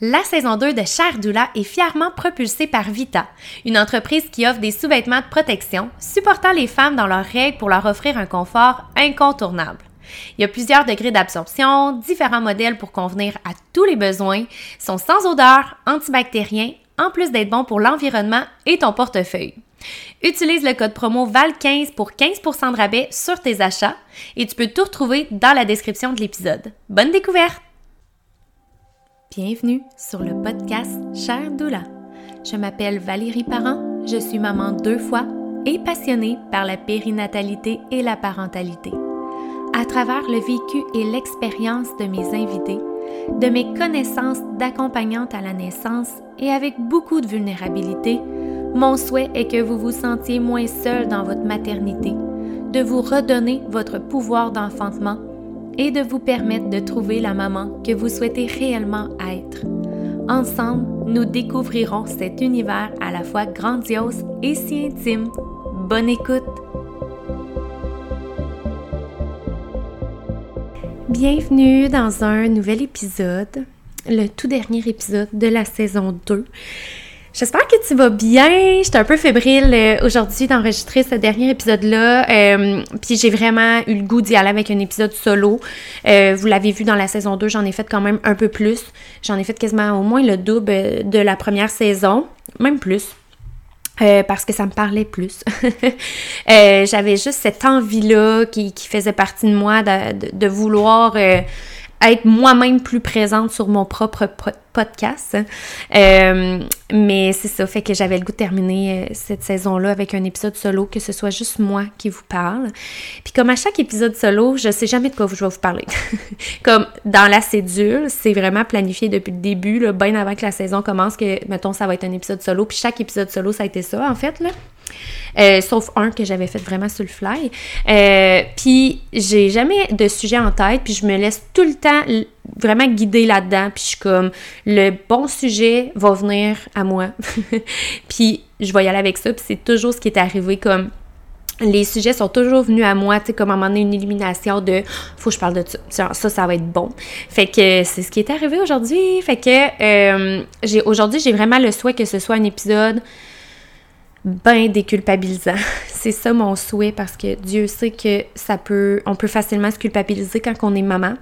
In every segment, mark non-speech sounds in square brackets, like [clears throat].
La saison 2 de Cher Doula est fièrement propulsée par Vita, une entreprise qui offre des sous-vêtements de protection, supportant les femmes dans leurs règles pour leur offrir un confort incontournable. Il y a plusieurs degrés d'absorption, différents modèles pour convenir à tous les besoins, sont sans odeur, antibactériens, en plus d'être bons pour l'environnement et ton portefeuille. Utilise le code promo VAL15 pour 15% de rabais sur tes achats et tu peux tout retrouver dans la description de l'épisode. Bonne découverte! Bienvenue sur le podcast Cher Doula. Je m'appelle Valérie Parent, je suis maman deux fois et passionnée par la périnatalité et la parentalité. À travers le vécu et l'expérience de mes invités, de mes connaissances d'accompagnante à la naissance et avec beaucoup de vulnérabilité, mon souhait est que vous vous sentiez moins seul dans votre maternité, de vous redonner votre pouvoir d'enfantement et de vous permettre de trouver la maman que vous souhaitez réellement être. Ensemble, nous découvrirons cet univers à la fois grandiose et si intime. Bonne écoute! Bienvenue dans un nouvel épisode, le tout dernier épisode de la saison 2. J'espère que tu vas bien. J'étais un peu fébrile euh, aujourd'hui d'enregistrer ce dernier épisode-là. Euh, puis j'ai vraiment eu le goût d'y aller avec un épisode solo. Euh, vous l'avez vu dans la saison 2, j'en ai fait quand même un peu plus. J'en ai fait quasiment au moins le double de la première saison, même plus. parce que ça me parlait plus. [laughs] J'avais juste cette envie-là qui, faisait partie de moi de, de vouloir être moi-même plus présente sur mon propre podcast. Euh, mais c'est ça, fait que j'avais le goût de terminer euh, cette saison-là avec un épisode solo, que ce soit juste moi qui vous parle. Puis comme à chaque épisode solo, je sais jamais de quoi je vais vous parler. [laughs] comme dans la cédule, c'est vraiment planifié depuis le début, bien avant que la saison commence, que, mettons, ça va être un épisode solo. Puis chaque épisode solo, ça a été ça, en fait, là. Euh, sauf un que j'avais fait vraiment sur le fly. Euh, puis j'ai jamais de sujet en tête, puis je me laisse tout le temps vraiment guider là-dedans, puis je suis comme le bon sujet va venir à moi. [laughs] puis je vais y aller avec ça, puis c'est toujours ce qui est arrivé comme les sujets sont toujours venus à moi, tu sais, comme à un moment donné, une élimination de faut que je parle de ça. Ça, ça va être bon. Fait que c'est ce qui est arrivé aujourd'hui. Fait que euh, j'ai aujourd'hui, j'ai vraiment le souhait que ce soit un épisode ben déculpabilisant. [laughs] C'est ça mon souhait parce que Dieu sait que ça peut, on peut facilement se culpabiliser quand on est maman.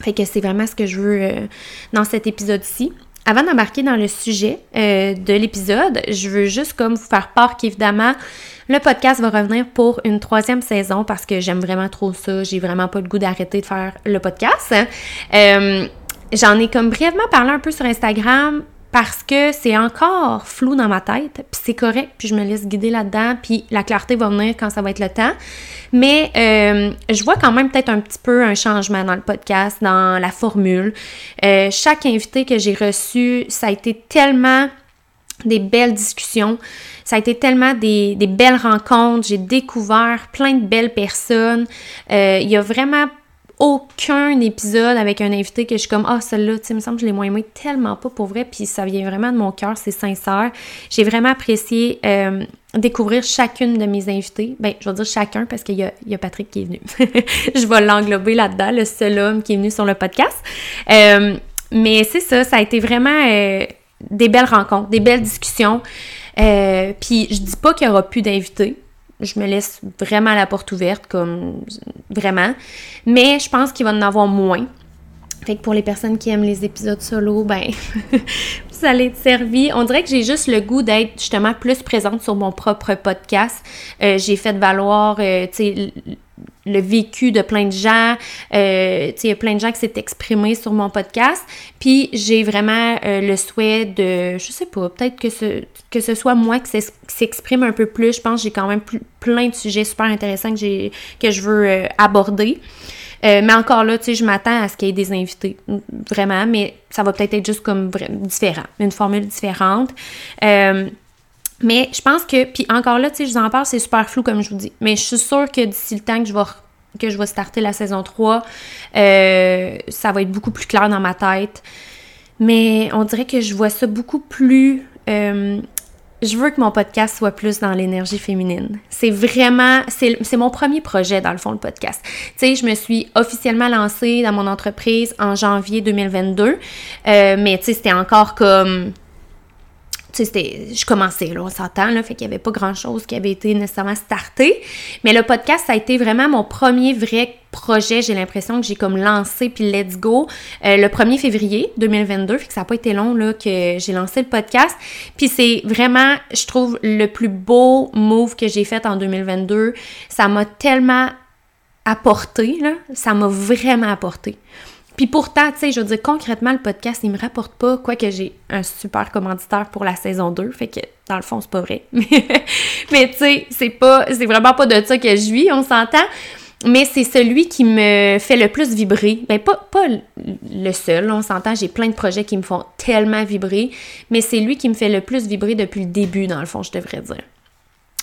Fait que c'est vraiment ce que je veux euh, dans cet épisode-ci. Avant d'embarquer dans le sujet euh, de l'épisode, je veux juste comme vous faire part qu'évidemment, le podcast va revenir pour une troisième saison parce que j'aime vraiment trop ça. J'ai vraiment pas le goût d'arrêter de faire le podcast. Euh, j'en ai comme brièvement parlé un peu sur Instagram parce que c'est encore flou dans ma tête, puis c'est correct, puis je me laisse guider là-dedans, puis la clarté va venir quand ça va être le temps. Mais euh, je vois quand même peut-être un petit peu un changement dans le podcast, dans la formule. Euh, chaque invité que j'ai reçu, ça a été tellement des belles discussions. Ça a été tellement des, belles rencontres. J'ai découvert plein de belles personnes. Euh, il y a vraiment aucun épisode avec un invité que je suis comme ah celle-là tu sais me semble que je l'ai moins aimé tellement pas pour vrai puis ça vient vraiment de mon cœur c'est sincère. J'ai vraiment apprécié euh, découvrir chacune de mes invités. Ben je vais dire chacun parce qu'il y a, y a Patrick qui est venu. [laughs] Je vais l'englober là-dedans le seul homme qui est venu sur le podcast. Euh, mais c'est ça ça a été vraiment euh, des belles rencontres des belles discussions. Puis je dis pas qu'il y aura plus d'invités je me laisse vraiment la porte ouverte, comme vraiment. Mais je pense qu'il va en avoir moins. Fait que pour les personnes qui aiment les épisodes solo, ben, [laughs] vous allez être servi. On dirait que j'ai juste le goût d'être justement plus présente sur mon propre podcast. Euh, j'ai fait valoir, euh, tu sais, le vécu de plein de gens. Euh, il y a plein de gens qui s'est exprimés sur mon podcast. Puis j'ai vraiment euh, le souhait de, je sais pas, peut-être que ce, que ce soit moi qui s'exprime un peu plus. Je pense que j'ai quand même plein de sujets super intéressants que, j'ai, que je veux euh, aborder. mais encore là, tu sais, je m'attends à ce qu'il y ait des invités, vraiment, mais ça va peut-être être juste comme différent, une formule différente. Mais je pense que, puis encore là, tu sais, je vous en parle, c'est super flou comme je vous dis. Mais je suis sûre que d'ici le temps que je vais, que je vais starter la saison 3, euh, ça va être beaucoup plus clair dans ma tête. Mais on dirait que je vois ça beaucoup plus. Euh, je veux que mon podcast soit plus dans l'énergie féminine. C'est vraiment, c'est mon premier projet dans le fond, le podcast. Tu sais, je me suis officiellement lancée dans mon entreprise en janvier 2022, euh, mais tu sais, c'était encore comme tu sais, je commençais, là, on s'entend, là, fait qu'il n'y avait pas grand-chose qui avait été nécessairement starté. Mais le podcast, ça a été vraiment mon premier vrai projet, j'ai l'impression que j'ai comme lancé, puis let's go, euh, le 1er février 2022, fait que ça n'a pas été long, là, que j'ai lancé le podcast. Puis c'est vraiment, je trouve, le plus beau move que j'ai fait en 2022. Ça m'a tellement apporté, là, ça m'a vraiment apporté. Puis pourtant, tu sais, je veux dire, concrètement, le podcast, il me rapporte pas, quoique j'ai un super commanditaire pour la saison 2, fait que dans le fond, c'est pas vrai. [laughs] Mais tu sais, c'est pas, c'est vraiment pas de ça que je vis, on s'entend. Mais c'est celui qui me fait le plus vibrer. Ben, pas, pas le seul, on s'entend, j'ai plein de projets qui me font tellement vibrer, mais c'est lui qui me fait le plus vibrer depuis le début, dans le fond, je devrais dire.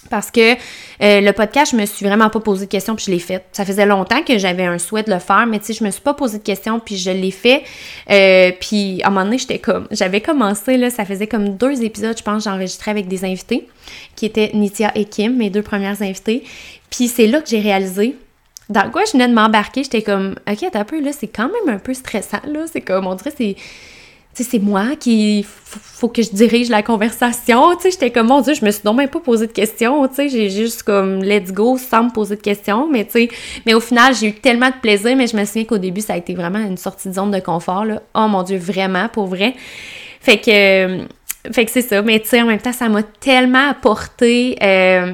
Parce que euh, le podcast, je me suis vraiment pas posé de questions puis je l'ai fait. Ça faisait longtemps que j'avais un souhait de le faire, mais tu sais, je me suis pas posé de questions puis je l'ai fait. Euh, puis à un moment donné, j'étais comme, j'avais commencé là, ça faisait comme deux épisodes, je pense, j'enregistrais avec des invités qui étaient Nithya et Kim, mes deux premières invitées. Puis c'est là que j'ai réalisé dans quoi je venais de m'embarquer. J'étais comme, ok, t'as un peu là, c'est quand même un peu stressant là. C'est comme, on dirait, c'est c'est moi qui faut que je dirige la conversation, tu sais, j'étais comme mon dieu, je me suis donc même pas posé de questions, tu sais, j'ai juste comme let's go sans me poser de questions, mais tu sais, mais au final, j'ai eu tellement de plaisir, mais je me souviens qu'au début, ça a été vraiment une sortie de zone de confort là. Oh mon dieu, vraiment pour vrai. Fait que euh, fait que c'est ça, mais tu sais en même temps, ça m'a tellement apporté euh,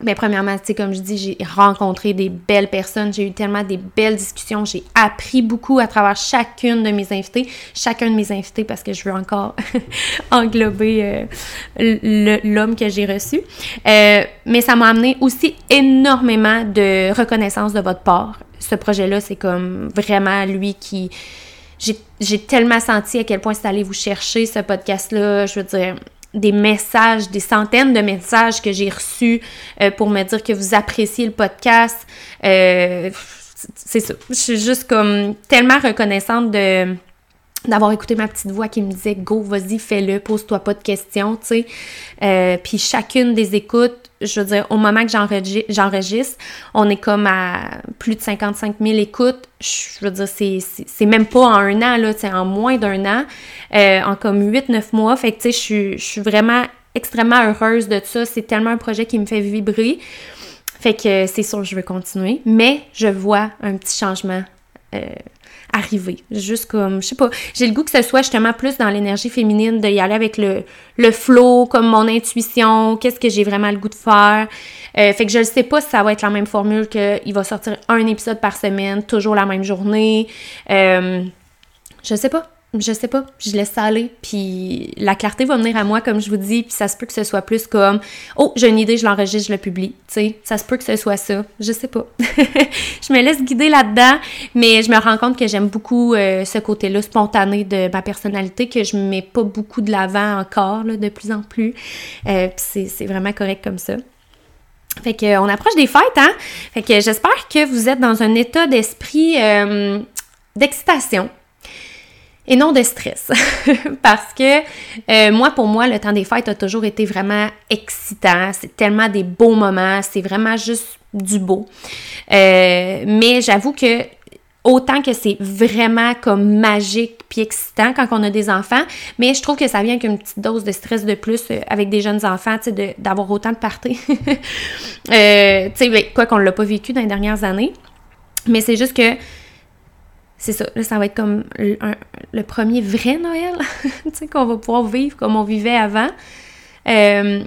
mais premièrement, tu comme je dis, j'ai rencontré des belles personnes, j'ai eu tellement des belles discussions, j'ai appris beaucoup à travers chacune de mes invités, chacun de mes invités parce que je veux encore [laughs] englober euh, l'homme que j'ai reçu. Euh, mais ça m'a amené aussi énormément de reconnaissance de votre part. Ce projet-là, c'est comme vraiment lui qui... J'ai tellement senti à quel point c'est allé vous chercher, ce podcast-là. Je veux dire, des messages, des centaines de messages que j'ai reçus euh, pour me dire que vous appréciez le podcast. Euh, c'est ça. Je suis juste comme tellement reconnaissante de d'avoir écouté ma petite voix qui me disait go vas-y fais-le pose-toi pas de questions tu sais. Euh, puis chacune des écoutes je veux dire au moment que j'enregistre on est comme à plus de 55 000 écoutes. Je veux dire c'est même pas en un an là c'est en moins d'un an euh, en comme 8-9 mois. Fait que tu sais je suis vraiment extrêmement heureuse de ça. C'est tellement un projet qui me fait vibrer. Fait que c'est sûr je veux continuer. Mais je vois un petit changement euh, arriver. Juste comme, je sais pas, j'ai le goût que ce soit justement plus dans l'énergie féminine, de y aller avec le, le flow, comme mon intuition, qu'est-ce que j'ai vraiment le goût de faire. Euh, fait que je ne sais pas si ça va être la même formule qu'il va sortir un épisode par semaine, toujours la même journée. Euh, je sais pas je sais pas, je laisse ça aller, puis la clarté va venir à moi, comme je vous dis, puis ça se peut que ce soit plus comme « Oh, j'ai une idée, je l'enregistre, je le publie », tu sais, ça se peut que ce soit ça, je sais pas. [laughs] je me laisse guider là-dedans, mais je me rends compte que j'aime beaucoup euh, ce côté-là spontané de ma personnalité, que je mets pas beaucoup de l'avant encore, là, de plus en plus, euh, puis c'est vraiment correct comme ça. Fait que on approche des fêtes, hein? Fait que j'espère que vous êtes dans un état d'esprit euh, d'excitation, et non de stress. [laughs] Parce que euh, moi, pour moi, le temps des fêtes a toujours été vraiment excitant. C'est tellement des beaux moments. C'est vraiment juste du beau. Euh, mais j'avoue que autant que c'est vraiment comme magique puis excitant quand on a des enfants, mais je trouve que ça vient avec une petite dose de stress de plus euh, avec des jeunes enfants, tu d'avoir autant de parties. [laughs] tu sais, ben, quoi qu'on l'a pas vécu dans les dernières années, mais c'est juste que c'est ça, là, ça va être comme le, premier vrai Noël, [laughs] tu sais, qu'on va pouvoir vivre comme on vivait avant. Euh,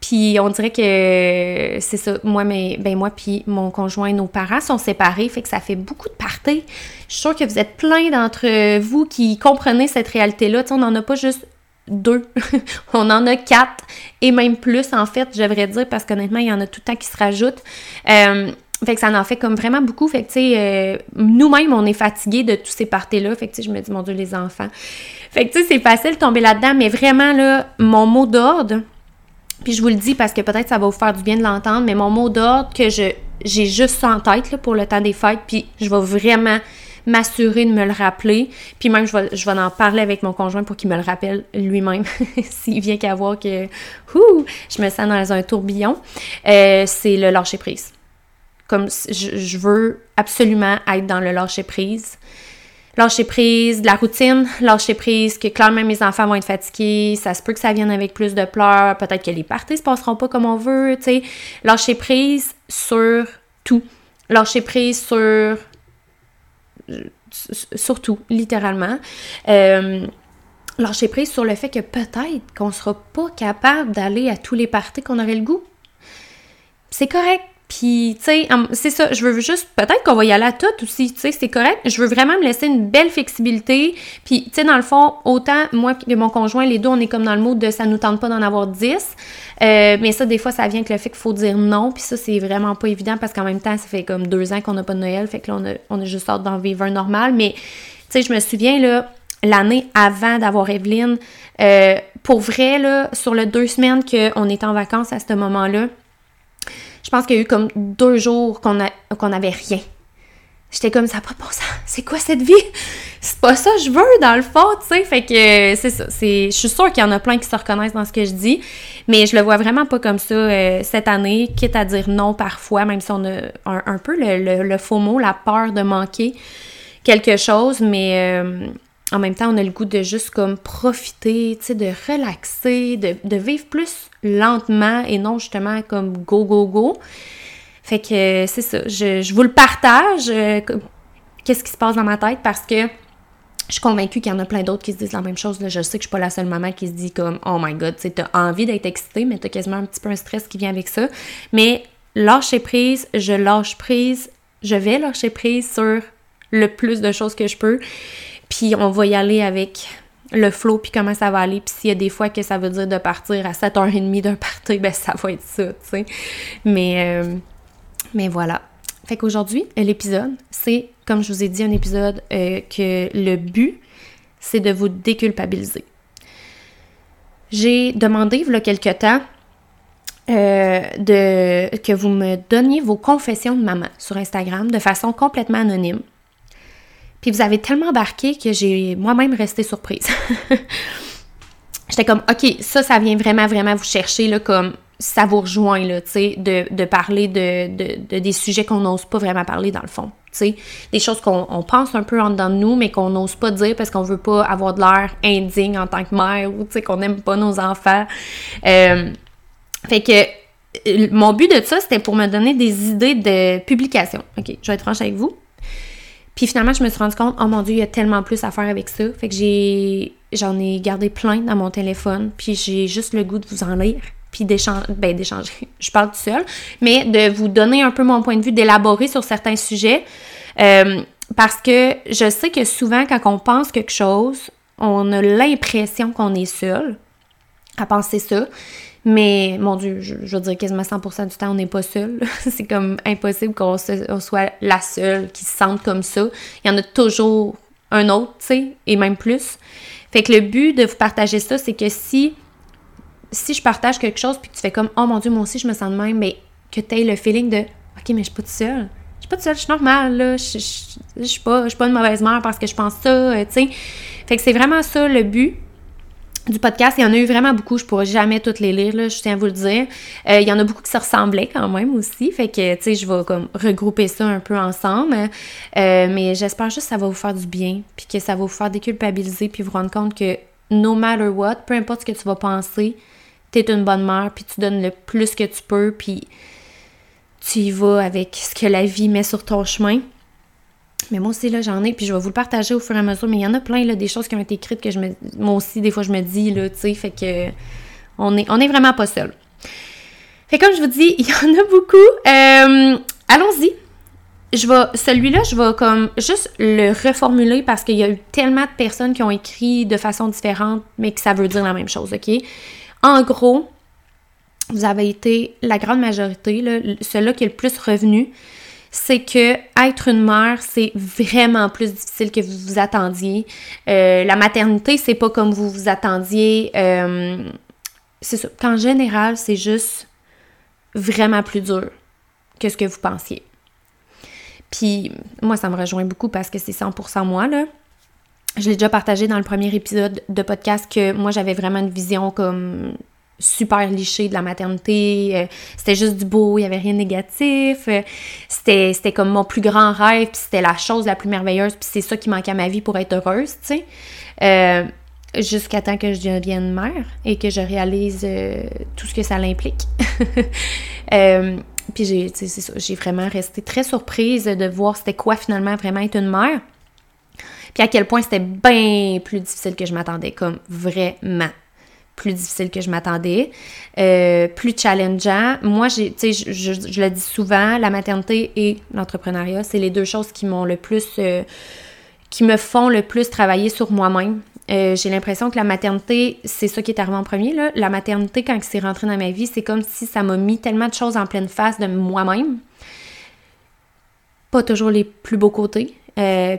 puis on dirait que c'est ça, moi, mais, ben moi puis mon conjoint, nos parents sont séparés, fait que ça fait beaucoup de parties. Je suis sûre que vous êtes plein d'entre vous qui comprenez cette réalité-là. Tu sais, on n'en a pas juste deux, [laughs] on en a quatre et même plus en fait, je devrais dire, parce qu'honnêtement, il y en a tout le temps qui se rajoutent. Euh, fait que ça en fait comme vraiment beaucoup. Fait que, tu sais, euh, nous-mêmes, on est fatigués de tous ces parties-là. Fait que, tu sais, je me dis, mon Dieu, les enfants. Fait que, tu sais, c'est facile de tomber là-dedans. Mais vraiment, là, mon mot d'ordre, puis je vous le dis parce que peut-être ça va vous faire du bien de l'entendre, mais mon mot d'ordre que je j'ai juste ça en tête là, pour le temps des fêtes, puis je vais vraiment m'assurer de me le rappeler. Puis même, je vais, je vais en parler avec mon conjoint pour qu'il me le rappelle lui-même, [laughs] s'il vient qu'à voir que ouh, je me sens dans un tourbillon. Euh, c'est le lâcher prise. Comme je, veux absolument être dans le lâcher prise. Lâcher prise de la routine, lâcher prise que clairement mes enfants vont être fatigués, ça se peut que ça vienne avec plus de pleurs, peut-être que les parties se passeront pas comme on veut, tu sais. Lâcher prise sur tout. Lâcher prise sur surtout, littéralement. Euh, lâcher prise sur le fait que peut-être qu'on sera pas capable d'aller à tous les parties qu'on aurait le goût. C'est correct. Puis, tu sais, c'est ça, je veux juste, peut-être qu'on va y aller à tout aussi, tu sais, c'est correct. Je veux vraiment me laisser une belle flexibilité. Puis, tu sais, dans le fond, autant moi que mon conjoint, les deux, on est comme dans le mode de ça nous tente pas d'en avoir 10. Euh, mais ça, des fois, ça vient avec le fait qu'il faut dire non. Puis ça, c'est vraiment pas évident parce qu'en même temps, ça fait comme deux ans qu'on n'a pas de Noël. Fait que là, on a, on a juste hâte d'en vivre un normal. Mais, tu sais, je me souviens, là, l'année avant d'avoir Evelyne, euh, pour vrai, là, sur les deux semaines qu'on était en vacances à ce moment-là, je pense qu'il y a eu comme deux jours qu'on n'avait rien. J'étais comme, ça pas de bon sens. C'est quoi cette vie? C'est pas ça que je veux, dans le fond, tu sais. Fait que c'est ça. Je suis sûre qu'il y en a plein qui se reconnaissent dans ce que je dis, mais je le vois vraiment pas comme ça euh, cette année, quitte à dire non parfois, même si on a un, peu le, le, faux mot, la peur de manquer quelque chose, mais euh, en même temps, on a le goût de juste comme profiter, tu sais, de relaxer, de, vivre plus lentement et non justement comme go, go, go. Fait que c'est ça, je, vous le partage, euh, qu'est-ce qui se passe dans ma tête parce que je suis convaincue qu'il y en a plein d'autres qui se disent la même chose. Je sais que je suis pas la seule maman qui se dit comme Oh my god, tu as envie d'être excitée, mais tu as quasiment un petit peu un stress qui vient avec ça. Mais lâcher prise, je lâche prise, je vais lâcher prise sur le plus de choses que je peux. Puis on va y aller avec le flow, puis comment ça va aller. Puis s'il y a des fois que ça veut dire de partir à 7h30 d'un [laughs] party, ben ça va être ça, tu sais. Mais, euh, mais voilà. Fait qu'aujourd'hui, l'épisode, c'est, comme je vous ai dit, un épisode euh, que le but, c'est de vous déculpabiliser. J'ai demandé, il y a quelques temps, euh, que vous me donniez vos confessions de maman sur Instagram de façon complètement anonyme. Puis vous avez tellement embarqué que j'ai moi-même resté surprise. [laughs] J'étais comme, OK, ça, ça vient vraiment, vraiment vous chercher, là, comme ça vous rejoint, là, tu sais, de, parler de, des sujets qu'on n'ose pas vraiment parler dans le fond. Tu sais, des choses qu'on pense un peu en dedans de nous, mais qu'on n'ose pas dire parce qu'on veut pas avoir de l'air indigne en tant que mère ou, tu sais, qu'on n'aime pas nos enfants. Euh, fait que euh, mon but de ça, c'était pour me donner des idées de publication. OK, je vais être franche avec vous. Puis finalement, je me suis rendu compte, oh mon Dieu, il y a tellement plus à faire avec ça. Fait que j'ai, j'en ai gardé plein dans mon téléphone, puis j'ai juste le goût de vous en lire, puis d'échanger, ben d'échanger, [laughs] je parle tout seul, mais de vous donner un peu mon point de vue, d'élaborer sur certains sujets. Euh, parce que je sais que souvent, quand on pense quelque chose, on a l'impression qu'on est seul à penser ça. Mais mon Dieu, je, veux dire quasiment 100% du temps, on n'est pas seul. [laughs] c'est comme impossible qu'on soit la seule qui se sente comme ça. Il y en a toujours un autre, tu sais, et même plus. Fait que le but de vous partager ça, c'est que si, si je partage quelque chose puis que tu fais comme Oh mon Dieu, moi aussi je me sens de même, mais que tu aies le feeling de OK, mais je suis pas toute seule. Je suis pas toute seule, je suis normale, là. Je, je, suis pas, je suis pas une mauvaise mère parce que je pense ça, euh, tu sais. Fait que c'est vraiment ça le but du podcast. Il y en a eu vraiment beaucoup. Je pourrais jamais toutes les lire, je tiens à vous le dire. Euh, il y en a beaucoup qui se ressemblaient quand même aussi. Fait que, tu sais, je vais comme regrouper ça un peu ensemble. Euh, mais j'espère juste que ça va vous faire du bien. Puis que ça va vous faire déculpabiliser. Puis vous rendre compte que no matter what, peu importe ce que tu vas penser, t'es une bonne mère. Puis tu donnes le plus que tu peux. Puis tu y vas avec ce que la vie met sur ton chemin. Mais moi aussi, là, j'en ai, puis je vais vous le partager au fur et à mesure. Mais il y en a plein, là, des choses qui ont été écrites que je me. Moi aussi, des fois, je me dis, là, tu sais, fait que. On est, on est vraiment pas seul. Fait comme je vous dis, [laughs] il y en a beaucoup. Euh, allons-y. Je vais. Celui-là, je vais comme juste le reformuler parce qu'il y a eu tellement de personnes qui ont écrit de façon différente, mais que ça veut dire la même chose, OK? En gros, vous avez été la grande majorité, là, celui qui est le plus revenu c'est que être une mère, c'est vraiment plus difficile que vous vous attendiez. Euh, la maternité, c'est pas comme vous vous attendiez. Euh, c'est ça. En général, c'est juste vraiment plus dur que ce que vous pensiez. Puis moi, ça me rejoint beaucoup parce que c'est 100% moi, là. Je l'ai déjà partagé dans le premier épisode de podcast que moi, j'avais vraiment une vision comme super lichée de la maternité. Euh, c'était juste du beau, il n'y avait rien de négatif. Euh, c'était, comme mon plus grand rêve, puis c'était la chose la plus merveilleuse, puis c'est ça qui manquait à ma vie pour être heureuse, tu sais. Euh, jusqu'à temps que je devienne mère et que je réalise tout ce que ça l'implique. [laughs] puis j'ai, j'ai vraiment resté très surprise de voir c'était quoi finalement vraiment être une mère. Puis à quel point c'était bien plus difficile que je m'attendais, comme vraiment plus difficile que je m'attendais, euh, plus challengeant. Moi, je, je, je, le dis souvent, la maternité et l'entrepreneuriat, c'est les deux choses qui m'ont le plus, euh, qui me font le plus travailler sur moi-même. Euh, j'ai l'impression que la maternité, c'est ça qui est arrivé en premier. La maternité, quand c'est rentré dans ma vie, c'est comme si ça m'a mis tellement de choses en pleine face de moi-même. Pas toujours les plus beaux côtés.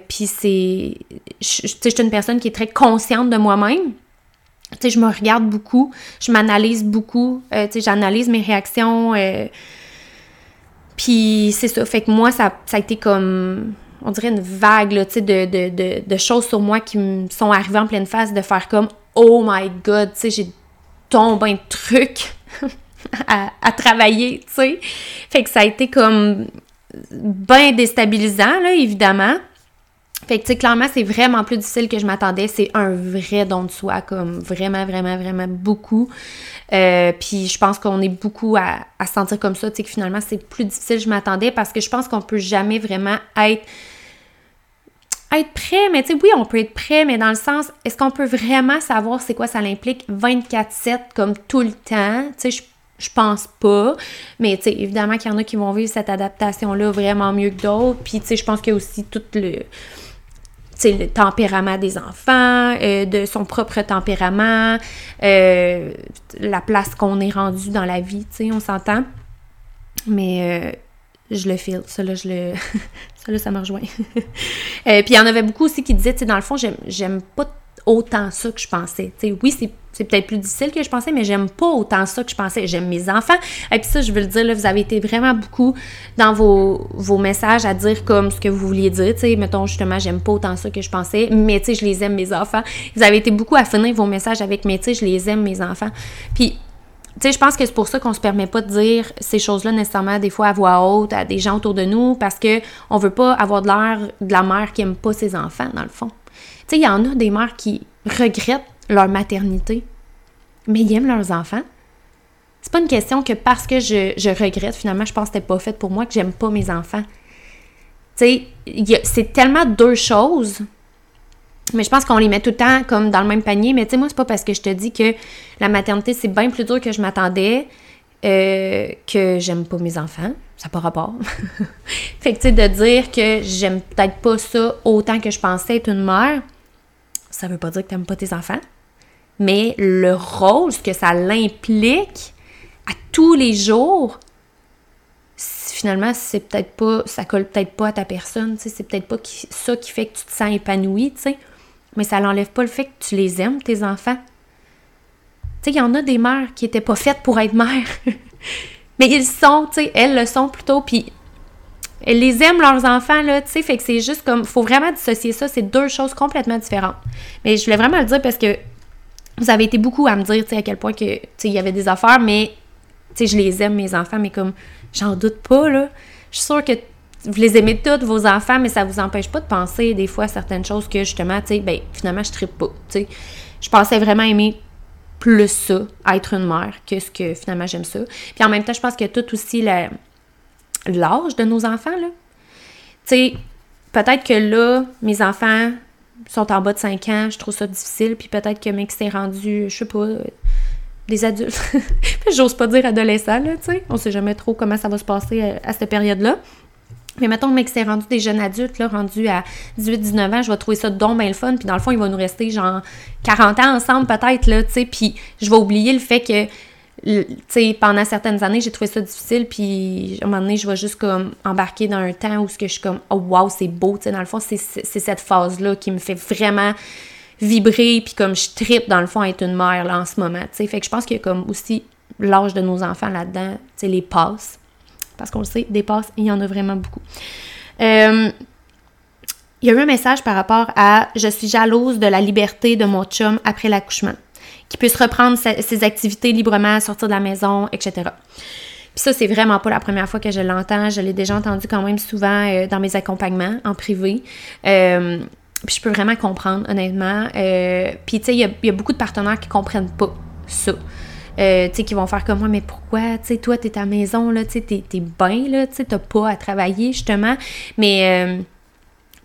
Puis c'est. Je suis une personne qui est très consciente de moi-même. Tu sais, je me regarde beaucoup, je m'analyse beaucoup, euh, tu sais, j'analyse mes réactions. Euh, puis c'est ça, fait que moi, ça, ça, a été comme, on dirait une vague, là, tu sais, de, de, de, choses sur moi qui me sont arrivées en pleine face, de faire comme, oh my god, tu sais, j'ai tombé un truc [laughs] à, à travailler, tu sais. Fait que ça a été comme bien déstabilisant, là, évidemment. Fait que, tu sais, clairement, c'est vraiment plus difficile que je m'attendais. C'est un vrai don de soi, comme vraiment, vraiment, vraiment beaucoup. Euh, puis je pense qu'on est beaucoup à, à se sentir comme ça, tu sais, que finalement, c'est plus difficile je m'attendais parce que je pense qu'on peut jamais vraiment être être prêt, mais tu sais, oui, on peut être prêt, mais dans le sens, est-ce qu'on peut vraiment savoir c'est quoi ça l'implique 24-7 comme tout le temps? Tu sais, je, je pense pas. Mais tu sais, évidemment qu'il y en a qui vont vivre cette adaptation-là vraiment mieux que d'autres. Puis tu sais, je pense qu'il y a aussi tout le le tempérament des enfants, euh, de son propre tempérament, euh, la place qu'on est rendu dans la vie, tu sais, on s'entend. Mais euh, je le file, ça là, le... [laughs] ça là, ça me rejoint. [laughs] puis il y en avait beaucoup aussi qui disaient, tu sais, dans le fond, j'aime pas autant ça que je pensais. sais, oui, c'est peut-être plus difficile que je pensais, mais j'aime pas autant ça que je pensais. J'aime mes enfants. Et puis ça, je veux le dire, vous avez été vraiment beaucoup dans vos, messages à dire comme ce que vous vouliez dire. Mettons justement, j'aime pas autant ça que je pensais, mais tu sais, je les aime, mes enfants. Vous avez été beaucoup à finir vos messages avec, mais tu sais, je les aime, mes enfants. Puis tu sais, je pense que c'est pour ça qu'on se permet pas de dire ces choses-là nécessairement des fois à voix haute à des gens autour de nous parce que on veut pas avoir de l'air de la mère qui aime pas ses enfants dans le fond. Sais, il y en a des mères qui regrettent leur maternité, mais ils aiment leurs enfants. C'est pas une question que parce que je, je regrette, finalement, je pense que c'était pas fait pour moi, que j'aime pas mes enfants. Tu sais, c'est tellement deux choses, mais je pense qu'on les met tout le temps comme dans le même panier. Mais tu sais, moi, c'est pas parce que je te dis que la maternité, c'est bien plus dur que je m'attendais euh, que j'aime pas mes enfants. Ça n'a pas rapport. [laughs] fait que, tu sais, de dire que j'aime peut-être pas ça autant que je pensais être une mère, ça veut pas dire que t'aimes pas tes enfants mais le rôle, ce que ça l'implique à tous les jours, finalement, c'est peut-être pas, ça colle peut-être pas à ta personne, c'est peut-être pas ça qui fait que tu te sens épanoui, tu sais, mais ça n'enlève pas le fait que tu les aimes, tes enfants. Il y en a des mères qui étaient pas faites pour être mères, [laughs] mais ils sont, tu sais, elles le sont plutôt, puis elles les aiment, leurs enfants, là, tu sais, fait que c'est juste comme, faut vraiment dissocier ça, c'est deux choses complètement différentes. Mais je voulais vraiment le dire parce que vous avez été beaucoup à me dire, tu sais, à quel point que, tu sais, il y avait des affaires, mais, tu sais, je les aime, mes enfants, mais comme, j'en doute pas, là. Je suis sûre que vous les aimez toutes, vos enfants, mais ça vous empêche pas de penser, des fois, certaines choses que, justement, tu sais, ben, finalement, je tripe pas, tu sais. Je pensais vraiment aimer plus ça, être une mère, que ce que, finalement, j'aime ça. Puis en même temps, je pense que tout aussi l'âge de nos enfants, là. Tu sais, peut-être que là, mes enfants, sont en bas de 5 ans, je trouve ça difficile. Puis peut-être que mec s'est rendu, je sais pas, des adultes. [laughs] J'ose pas dire adolescent, là, tu sais. On sait jamais trop comment ça va se passer à, cette période-là. Mais mettons, mec s'est rendu des jeunes adultes, là, rendus à 18-19 ans, je vais trouver ça donc bien le fun. Puis dans le fond, il va nous rester genre 40 ans ensemble, peut-être, là, tu sais. Puis je vais oublier le fait que pendant certaines années, j'ai trouvé ça difficile, puis à un moment donné, je vais juste comme embarquer dans un temps où je suis comme, oh wow, c'est beau, dans le fond, c'est cette phase-là qui me fait vraiment vibrer, puis comme je tripe dans le fond à être une mère, là, en ce moment, fait que je pense qu'il y a comme aussi l'âge de nos enfants là-dedans, tu les passes, parce qu'on le sait, des passes, il y en a vraiment beaucoup. Euh, il y a eu un message par rapport à je suis jalouse de la liberté de mon chum après l'accouchement, qu'il puisse reprendre ses activités librement, sortir de la maison, etc. Puis ça, c'est vraiment pas la première fois que je l'entends. Je l'ai déjà entendu quand même souvent euh, dans mes accompagnements en privé. Euh, puis je peux vraiment comprendre, honnêtement. Euh, puis tu sais, il y, a beaucoup de partenaires qui comprennent pas ça. tu sais, qui vont faire comme moi, mais pourquoi, tu sais, toi, t'es à la maison, là, tu sais, t'es, bien, là, tu sais, t'as pas à travailler, justement. Mais,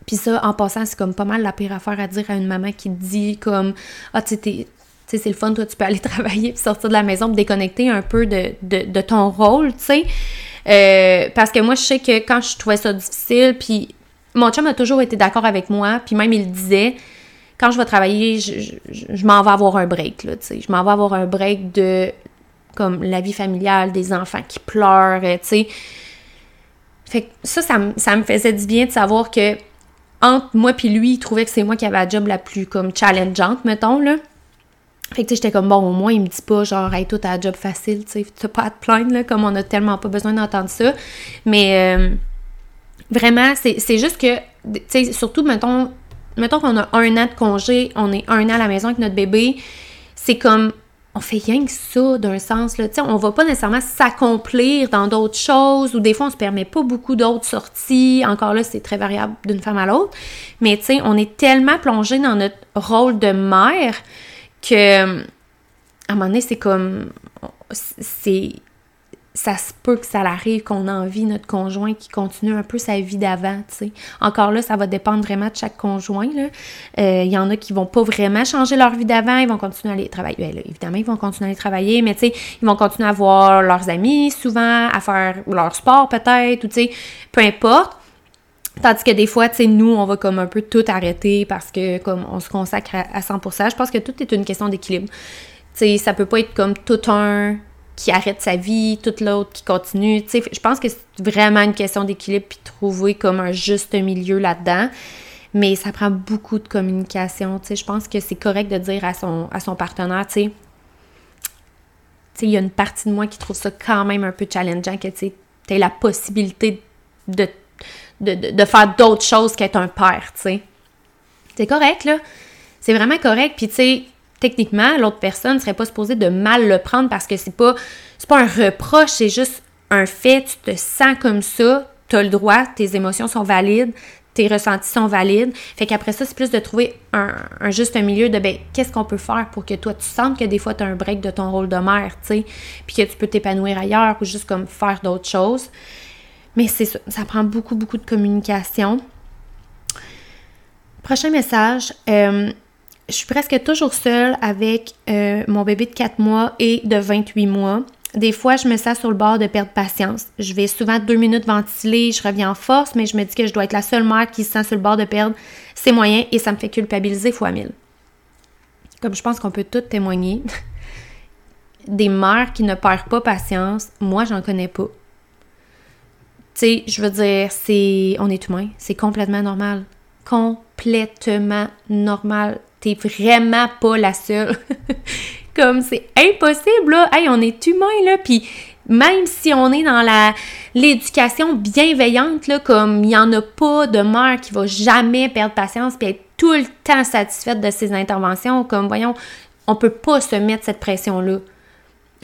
puis ça, en passant, c'est comme pas mal la pire affaire à dire à une maman qui dit comme, ah, tu sais, c'est le fun, toi, tu peux aller [laughs] travailler puis sortir de la maison, me déconnecter un peu de, de, ton rôle, tu sais. Euh, parce que moi, je sais que quand je trouvais ça difficile, puis mon chum a toujours été d'accord avec moi, puis même il disait, quand je vais travailler, je, je, m'en vais avoir un break, là, tu sais. Je m'en vais avoir un break de, comme, la vie familiale, des enfants qui pleurent, tu sais. Fait que ça, ça, ça me faisait du bien de savoir que entre moi puis lui, il trouvait que c'est moi qui avais la job la plus, comme, challengeante, mettons, là. Fait que, j'étais comme, bon, au moins, il me dit pas, genre, hey, t'as un job facile, tu sais, t'as pas à te plaindre, là, comme on a tellement pas besoin d'entendre ça. Mais euh, vraiment, c'est juste que, tu sais, surtout, mettons, mettons qu'on a un an de congé, on est un an à la maison avec notre bébé, c'est comme, on fait rien que ça, d'un sens, là, tu sais, on va pas nécessairement s'accomplir dans d'autres choses, ou des fois, on se permet pas beaucoup d'autres sorties, encore là, c'est très variable d'une femme à l'autre, mais, tu sais, on est tellement plongé dans notre rôle de mère, que à un moment donné, c'est comme ça se peut que ça arrive qu'on a envie notre conjoint qui continue un peu sa vie d'avant, tu sais. Encore là, ça va dépendre vraiment de chaque conjoint, là. Euh, il y en a qui vont pas vraiment changer leur vie d'avant, ils vont continuer à aller travailler. Bien, évidemment, ils vont continuer à aller travailler, mais tu sais, ils vont continuer à voir leurs amis souvent, à faire leur sport peut-être, ou tu sais, peu importe. Tandis que des fois, tu sais, nous, on va comme un peu tout arrêter parce que comme on se consacre à, 100%. Je pense que tout est une question d'équilibre. Tu sais, ça peut pas être comme tout un qui arrête sa vie, tout l'autre qui continue. Tu sais, je pense que c'est vraiment une question d'équilibre puis trouver comme un juste milieu là-dedans. Mais ça prend beaucoup de communication. Tu sais, je pense que c'est correct de dire à son, à son partenaire, tu sais, il y a une partie de moi qui trouve ça quand même un peu challengeant que tu aies la possibilité de de, faire d'autres choses qu'être un père, tu sais. C'est correct, là. C'est vraiment correct. Puis, tu sais, techniquement, l'autre personne serait pas supposée de mal le prendre parce que c'est pas, c'est pas un reproche, c'est juste un fait. Tu te sens comme ça, tu as le droit, tes émotions sont valides, tes ressentis sont valides. Fait qu'après ça, c'est plus de trouver un, un juste milieu de ben, qu'est-ce qu'on peut faire pour que toi, tu sentes que des fois, tu as un break de ton rôle de mère, tu sais, puis que tu peux t'épanouir ailleurs ou juste comme faire d'autres choses. Mais c'est ça, ça prend beaucoup, beaucoup de communication. Prochain message. Euh, je suis presque toujours seule avec euh, mon bébé de 4 mois et de 28 mois. Des fois, je me sens sur le bord de perdre patience. Je vais souvent deux minutes ventiler, je reviens en force, mais je me dis que je dois être la seule mère qui se sent sur le bord de perdre ses moyens et ça me fait culpabiliser fois mille. Comme je pense qu'on peut toutes témoigner, [laughs] des mères qui ne perdent pas patience, moi, j'en connais pas. Tu sais, je veux dire, c'est. On est humain, c'est complètement normal. Complètement normal. T'es vraiment pas la seule. [laughs] Comme c'est impossible, là. Hey, on est humain, là. Puis même si on est dans la l'éducation bienveillante, là, comme il n'y en a pas de mère qui va jamais perdre patience puis être tout le temps satisfaite de ses interventions, comme voyons, on peut pas se mettre cette pression-là.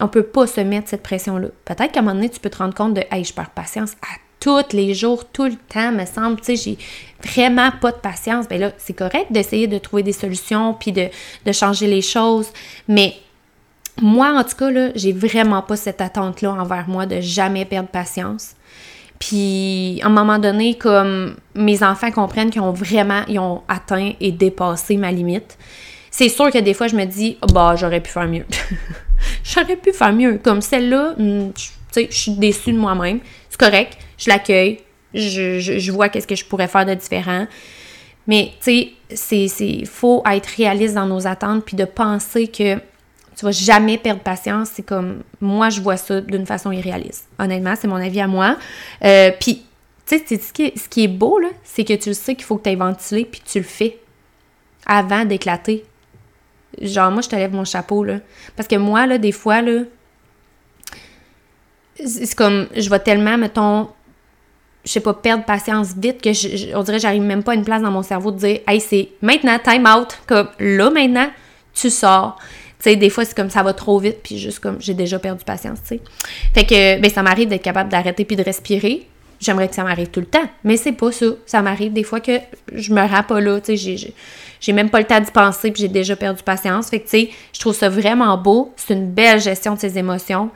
On peut pas se mettre cette pression-là. Peut-être qu'à un moment donné, tu peux te rendre compte de Hey, je perds patience à tous les jours, tout le temps, me semble, tu sais, j'ai vraiment pas de patience. Bien là, c'est correct d'essayer de trouver des solutions puis de, changer les choses, mais moi, en tout cas, là, j'ai vraiment pas cette attente-là envers moi de jamais perdre patience. Puis, à un moment donné, comme mes enfants comprennent qu'ils ont vraiment, ils ont atteint et dépassé ma limite, c'est sûr que des fois, je me dis, bah, j'aurais pu faire mieux. [laughs] j'aurais pu faire mieux. Comme celle-là, hmm, je suis déçue de moi-même. C'est correct je l'accueille, je, vois qu'est-ce que je pourrais faire de différent. Mais, tu sais, c'est faut être réaliste dans nos attentes, puis de penser que tu vas jamais perdre patience. C'est comme, moi, je vois ça d'une façon irréaliste. Honnêtement, c'est mon avis à moi. Euh, puis, tu sais, ce qui, est, ce qui est beau, là, c'est que tu sais qu'il faut que tu aies ventilé, puis tu le fais avant d'éclater. Genre, moi, je te lève mon chapeau, là. Parce que moi, là, des fois, là, c'est comme, je vais tellement, mettons, je sais pas, perdre patience vite, que on dirait j'arrive même pas à une place dans mon cerveau de dire, hey, c'est maintenant, time out, comme là maintenant, tu sors. Tu sais, des fois, c'est comme ça va trop vite, puis juste comme j'ai déjà perdu patience, tu sais. Fait que, ben, ça m'arrive d'être capable d'arrêter puis de respirer. J'aimerais que ça m'arrive tout le temps, mais c'est pas ça. Ça m'arrive des fois que je me rends pas là, tu sais, j'ai même pas le temps d'y penser, puis j'ai déjà perdu patience. Fait que, tu sais, je trouve ça vraiment beau. C'est une belle gestion de ses émotions.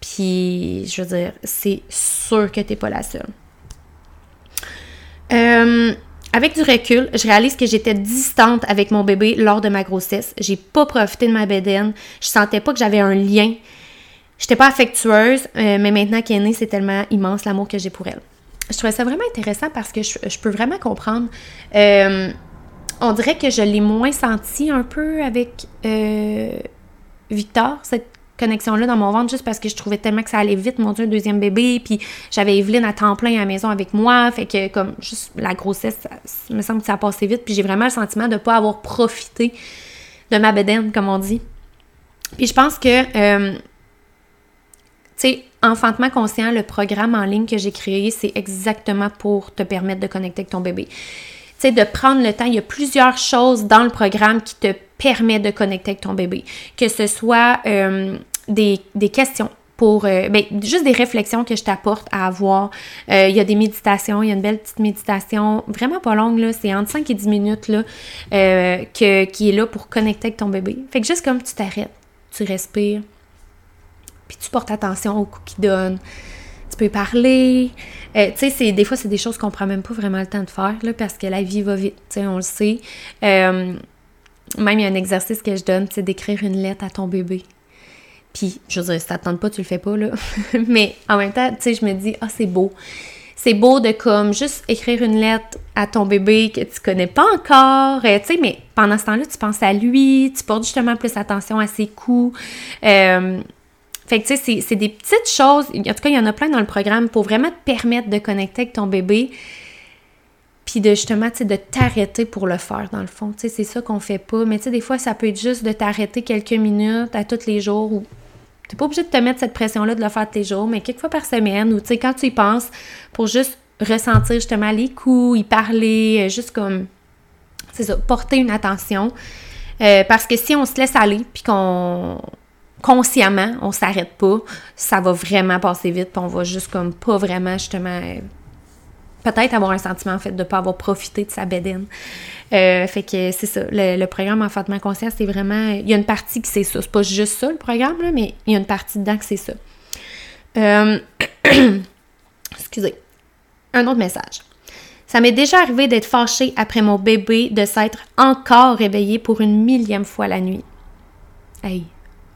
Puis, je veux dire, c'est sûr que t'es pas la seule. Euh, avec du recul, je réalise que j'étais distante avec mon bébé lors de ma grossesse. J'ai pas profité de ma bédaine. Je sentais pas que j'avais un lien. J'étais pas affectueuse, euh, mais maintenant qu'elle est née, c'est tellement immense l'amour que j'ai pour elle. Je trouvais ça vraiment intéressant parce que je, peux vraiment comprendre. Euh, on dirait que je l'ai moins senti un peu avec Victor, cette connexion-là dans mon ventre juste parce que je trouvais tellement que ça allait vite, mon Dieu, deuxième bébé, puis j'avais Evelyne à temps plein à la maison avec moi, fait que comme juste la grossesse, ça, me semble que ça a passé vite, puis j'ai vraiment le sentiment de ne pas avoir profité de ma bedaine, comme on dit. Puis je pense que, euh, tu sais, Enfantement conscient, le programme en ligne que j'ai créé, c'est exactement pour te permettre de connecter avec ton bébé. De prendre le temps, il y a plusieurs choses dans le programme qui te permet de connecter avec ton bébé. Que ce soit euh, des, questions pour euh, ben, juste des réflexions que je t'apporte à avoir. Euh, il y a des méditations, il y a une belle petite méditation, vraiment pas longue, c'est entre 5 et 10 minutes là, que, qui est là pour connecter avec ton bébé. Fait que juste comme tu t'arrêtes, tu respires, puis tu portes attention au coup qu'il donne. Tu peux parler. Tu sais, des fois, c'est des choses qu'on prend même pas vraiment le temps de faire, là, parce que la vie va vite, tu sais, on le sait. Même, il y a un exercice que je donne, c'est d'écrire une lettre à ton bébé. Puis, je veux dire, si t'attends pas, tu le fais pas, là. [laughs] mais en même temps, tu sais, je me dis, ah, c'est beau. C'est beau de, comme, juste écrire une lettre à ton bébé que tu connais pas encore, euh, tu sais, mais pendant ce temps-là, tu penses à lui, tu portes justement plus attention à ses coups. Euh, fait que, tu sais, c'est des petites choses. En tout cas, il y en a plein dans le programme pour vraiment te permettre de connecter avec ton bébé puis de justement, tu sais, de t'arrêter pour le faire, dans le fond. Tu sais, c'est ça qu'on fait pas. Mais tu sais, des fois, ça peut être juste de t'arrêter quelques minutes à tous les jours ou t'es pas obligé de te mettre cette pression-là de le faire tous les jours, mais quelques fois par semaine ou tu sais, quand tu y penses, pour juste ressentir justement les coups, y parler, euh, juste comme, c'est ça, porter une attention. Euh, parce que si on se laisse aller, puis qu'on consciemment, on s'arrête pas, ça va vraiment passer vite, puis on va juste comme pas vraiment justement peut-être avoir un sentiment en fait de pas avoir profité de sa bédaine. Euh, fait que c'est ça. Le, programme Enfantement conscient, c'est vraiment. Il y a une partie qui c'est ça. C'est pas juste ça le programme, mais il y a une partie dedans que c'est ça. Euh, [clears throat] excusez. Un autre message. Ça m'est déjà arrivé d'être fâchée après mon bébé de s'être encore réveillé pour une millième fois la nuit. Hey,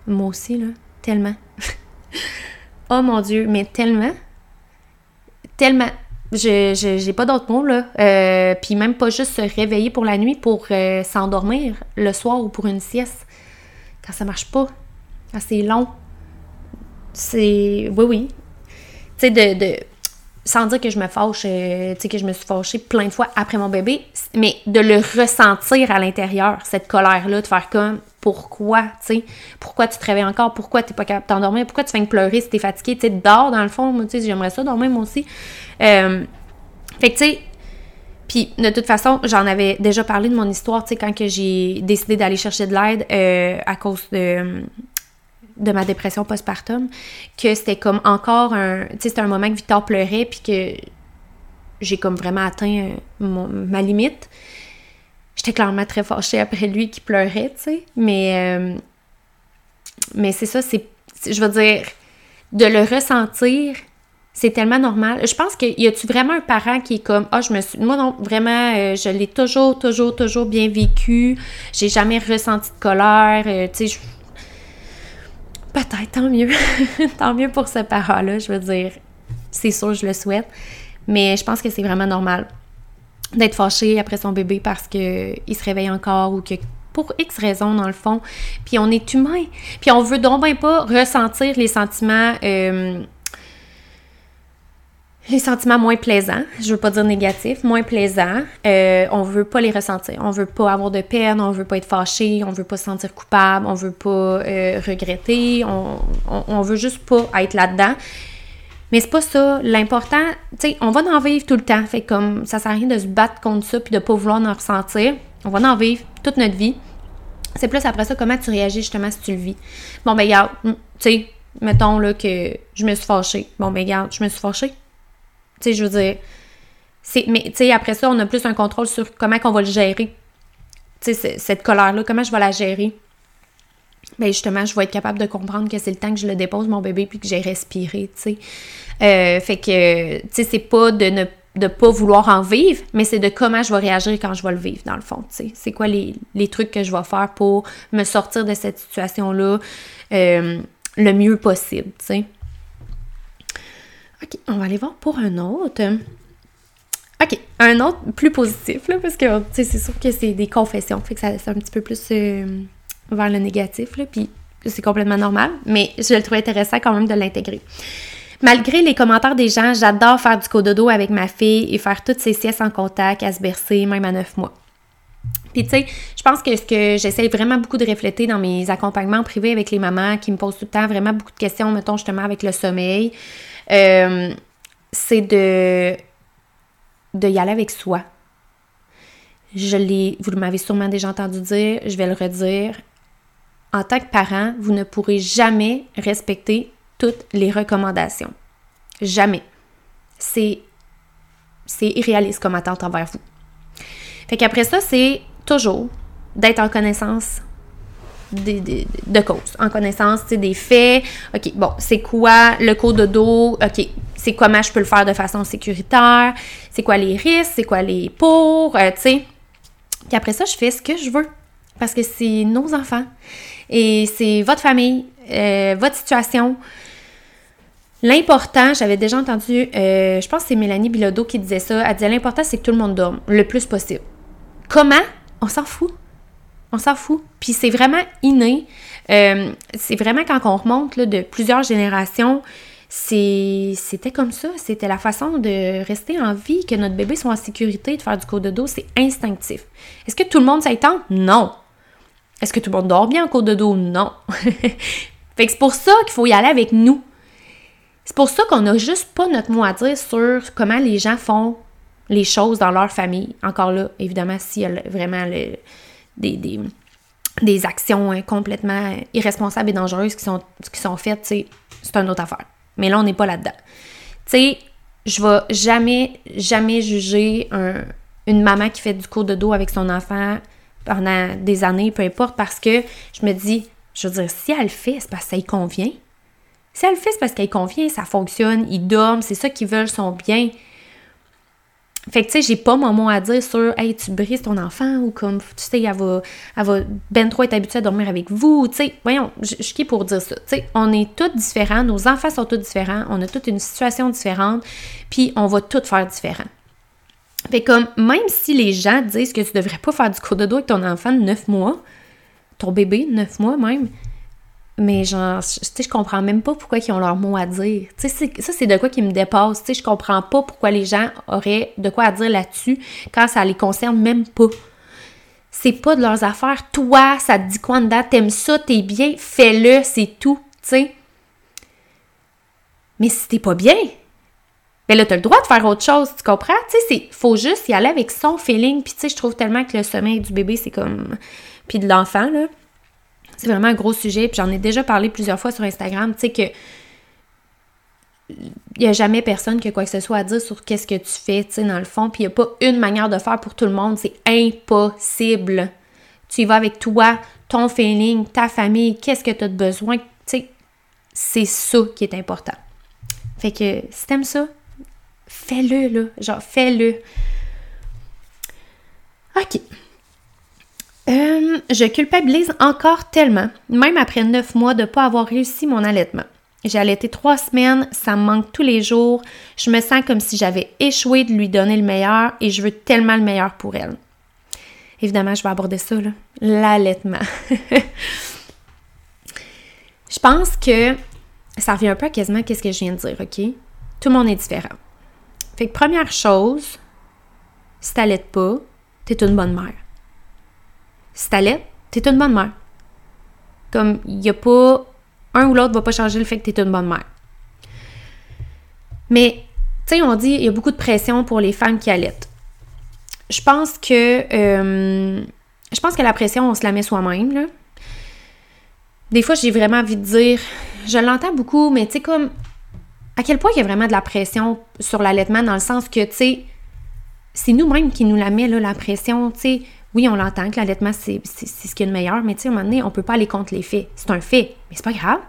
moi aussi, là, tellement. [laughs] oh mon Dieu, mais tellement. Tellement. Je j'ai pas d'autres mots, là. Euh, puis même pas juste se réveiller pour la nuit pour euh, s'endormir le soir ou pour une sieste. Quand ça marche pas, quand c'est long. C'est. Oui, oui. Tu sais, de, Sans dire que je me fâche, euh, tu sais, que je me suis fâchée plein de fois après mon bébé, mais de le ressentir à l'intérieur, cette colère-là, de faire comme pourquoi, tu sais, pourquoi tu te réveilles encore, pourquoi tu n'es pas capable de t'endormir, pourquoi tu fais que pleurer si tu es fatigué, tu sais, dors dans le fond, tu sais, j'aimerais ça dormir moi aussi. Euh, fait que, tu sais, puis de toute façon, j'en avais déjà parlé de mon histoire, tu sais, quand j'ai décidé d'aller chercher de l'aide euh, à cause de, ma dépression postpartum, que c'était comme encore un, tu sais, c'était un moment que Victor pleurait, puis que j'ai comme vraiment atteint ma limite j'étais clairement très fâchée après lui qui pleurait, tu sais. Mais, euh, mais c'est ça, c'est, je veux dire, de le ressentir, c'est tellement normal. Je pense qu'il y a-tu vraiment un parent qui est comme, ah, je me suis, moi non, vraiment, euh, je l'ai toujours, toujours, toujours bien vécu. J'ai jamais ressenti de colère, euh, tu sais. Peut-être, tant mieux. [laughs] tant mieux pour ce parent-là, je veux dire. C'est sûr, je le souhaite. Mais je pense que c'est vraiment normal d'être fâché après son bébé parce qu'il se réveille encore ou que pour X raisons dans le fond. Puis on est humain. Puis on veut donc bien pas ressentir les sentiments euh, les sentiments moins plaisants, je veux pas dire négatifs, moins plaisants, euh, on veut pas les ressentir. On veut pas avoir de peine, on veut pas être fâché, on veut pas se sentir coupable, on veut pas euh, regretter, on, on, veut juste pas être là-dedans. Mais c'est pas ça. L'important, tu sais, on va en vivre tout le temps. Fait comme ça sert à rien de se battre contre ça puis de pas vouloir en ressentir. On va en vivre toute notre vie. C'est plus après ça comment tu réagis justement si tu le vis. Bon, ben, regarde, tu sais, mettons là que je me suis fâchée. Bon, ben, regarde, je me suis fâchée. Tu sais, je veux dire, mais tu sais, après ça, on a plus un contrôle sur comment qu'on va le gérer. Tu sais, cette colère-là, comment je vais la gérer? Ben justement, je vais être capable de comprendre que c'est le temps que je le dépose, mon bébé, puis que j'ai respiré, tu sais. Euh, fait que, tu sais, c'est pas de ne de pas vouloir en vivre, mais c'est de comment je vais réagir quand je vais le vivre, dans le fond, tu sais. C'est quoi les, trucs que je vais faire pour me sortir de cette situation-là euh, le mieux possible, tu sais. OK, on va aller voir pour un autre. OK, un autre plus positif, là, parce que c'est sûr que c'est des confessions, fait que c'est un petit peu plus euh, vers le négatif, là, puis c'est complètement normal, mais je le trouve intéressant quand même de l'intégrer. Malgré les commentaires des gens, j'adore faire du cododo avec ma fille et faire toutes ses siestes en contact, à se bercer, même à neuf mois. Puis tu sais, je pense que ce que j'essaie vraiment beaucoup de refléter dans mes accompagnements privés avec les mamans qui me posent tout le temps vraiment beaucoup de questions, mettons justement avec le sommeil, euh, c'est de de y aller avec soi. Je l'ai, vous m'avez sûrement déjà entendu dire, je vais le redire. En tant que parent, vous ne pourrez jamais respecter toutes les recommandations. Jamais. C'est, irréaliste comme attente envers vous. Fait qu'après ça, c'est toujours d'être en connaissance de cause, en connaissance des faits. OK, bon, c'est quoi le code de dos? OK, c'est comment je peux le faire de façon sécuritaire, c'est quoi les risques, c'est quoi les pour, euh, tu sais. Puis après ça, je fais ce que je veux parce que c'est nos enfants et c'est votre famille, euh, votre situation. L'important, j'avais déjà entendu, euh, je pense que c'est Mélanie Bilodeau qui disait ça, elle disait l'important c'est que tout le monde dorme le plus possible. Comment? On s'en fout. On s'en fout. Puis c'est vraiment inné. c'est vraiment quand on remonte de plusieurs générations, c'était comme ça. C'était la façon de rester en vie, que notre bébé soit en sécurité, de faire du cours de dos. C'est instinctif. Est-ce que tout le monde s'étend? Non. Est-ce que tout le monde dort bien en cours de dos? Non. [laughs] fait que c'est pour ça qu'il faut y aller avec nous. C'est pour ça qu'on n'a juste pas notre mot à dire sur comment les gens font les choses dans leur famille. Encore là, évidemment, s'il y a vraiment des, actions hein, complètement irresponsables et dangereuses qui sont, qui sont faites, c'est une autre affaire. Mais là, on n'est pas là-dedans. Tu sais, je vais jamais, jamais juger une maman qui fait du cours de dos avec son enfant pendant des années, peu importe, parce que je me dis, je veux dire, si elle le fait, c'est parce que ça y convient. Si elle le fait, c'est parce qu'elle convient, ça fonctionne, ils dorment, c'est ça qu'ils veulent, son bien. Fait que, tu sais, j'ai pas mon mot à dire sur Hey, tu brises ton enfant ou comme, tu sais, elle va, elle va ben trop être habituée à dormir avec vous. Tu sais, voyons, je suis qui pour dire ça? Tu sais, on est tous différents, nos enfants sont tous différents, on a toute une situation différente, puis on va tout faire différent. Fait comme, même si les gens disent que tu devrais pas faire du cours de dos avec ton enfant de 9 mois, ton bébé, 9 mois même, mais genre, tu sais, je comprends même pas pourquoi ils ont leur mot à dire. Tu sais, ça, c'est de quoi qui me dépasse. Tu sais, je comprends pas pourquoi les gens auraient de quoi à dire là-dessus quand ça les concerne même pas. C'est pas de leurs affaires. Toi, ça te dit quoi dedans? T'aimes ça, t'es bien, fais-le, c'est tout, tu sais. Mais si t'es pas bien, ben là, t'as le droit de faire autre chose, tu comprends? Tu sais, faut juste y aller avec son feeling. Puis tu sais, je trouve tellement que le sommeil du bébé, c'est comme... Puis de l'enfant, là c'est vraiment un gros sujet, puis j'en ai déjà parlé plusieurs fois sur Instagram, tu sais que il n'y a jamais personne qui a quoi que ce soit à dire sur qu'est-ce que tu fais, tu sais, dans le fond, puis il n'y a pas une manière de faire pour tout le monde, c'est impossible. Tu y vas avec toi, ton feeling, ta famille, qu'est-ce que tu as de besoin, tu sais, c'est ça qui est important. Fait que si t'aimes ça, fais-le, là, genre, fais-le. OK. Euh, je culpabilise encore tellement, même après neuf mois, de ne pas avoir réussi mon allaitement. J'ai allaité trois semaines, ça me manque tous les jours, je me sens comme si j'avais échoué de lui donner le meilleur et je veux tellement le meilleur pour elle. Évidemment, je vais aborder ça, l'allaitement. [laughs] je pense que ça revient un peu à quasiment qu'est-ce que je viens de dire, OK? Tout le monde est différent. Fait que première chose, si t'allaites pas, t'es une bonne mère. Si t'allaites, t'es une bonne mère. Comme, il n'y a pas. Un ou l'autre va pas changer le fait que t'es une bonne mère. Mais, tu sais, on dit il y a beaucoup de pression pour les femmes qui allaitent. Je pense que. Euh, je pense que la pression, on se la met soi-même, là. Des fois, j'ai vraiment envie de dire. Je l'entends beaucoup, mais tu sais, comme. À quel point il y a vraiment de la pression sur l'allaitement, dans le sens que, tu sais, c'est nous-mêmes qui nous la met, là, la pression, tu sais. Oui, on l'entend que l'allaitement, c'est ce qui est le meilleur, mais tu sais, à un moment donné, on peut pas aller contre les faits. C'est un fait, mais c'est pas grave.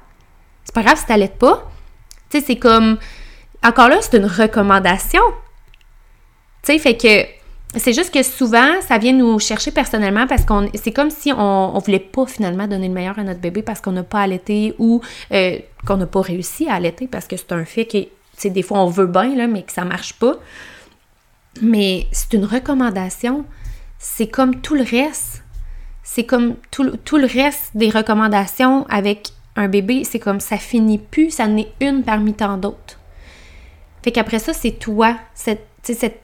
C'est pas grave si t'allaites pas. Tu sais, c'est comme encore là, c'est une recommandation. Tu sais, fait que c'est juste que souvent, ça vient nous chercher personnellement parce qu'on c'est comme si on, on voulait pas finalement donner le meilleur à notre bébé parce qu'on n'a pas allaité ou euh, qu'on n'a pas réussi à allaiter parce que c'est un fait que, tu des fois on veut bien, là, mais que ça marche pas. Mais c'est une recommandation. C'est comme tout le reste. C'est comme tout, tout, le reste des recommandations avec un bébé. C'est comme ça finit plus, ça n'est une parmi tant d'autres. Fait qu'après ça, c'est toi, cette, cette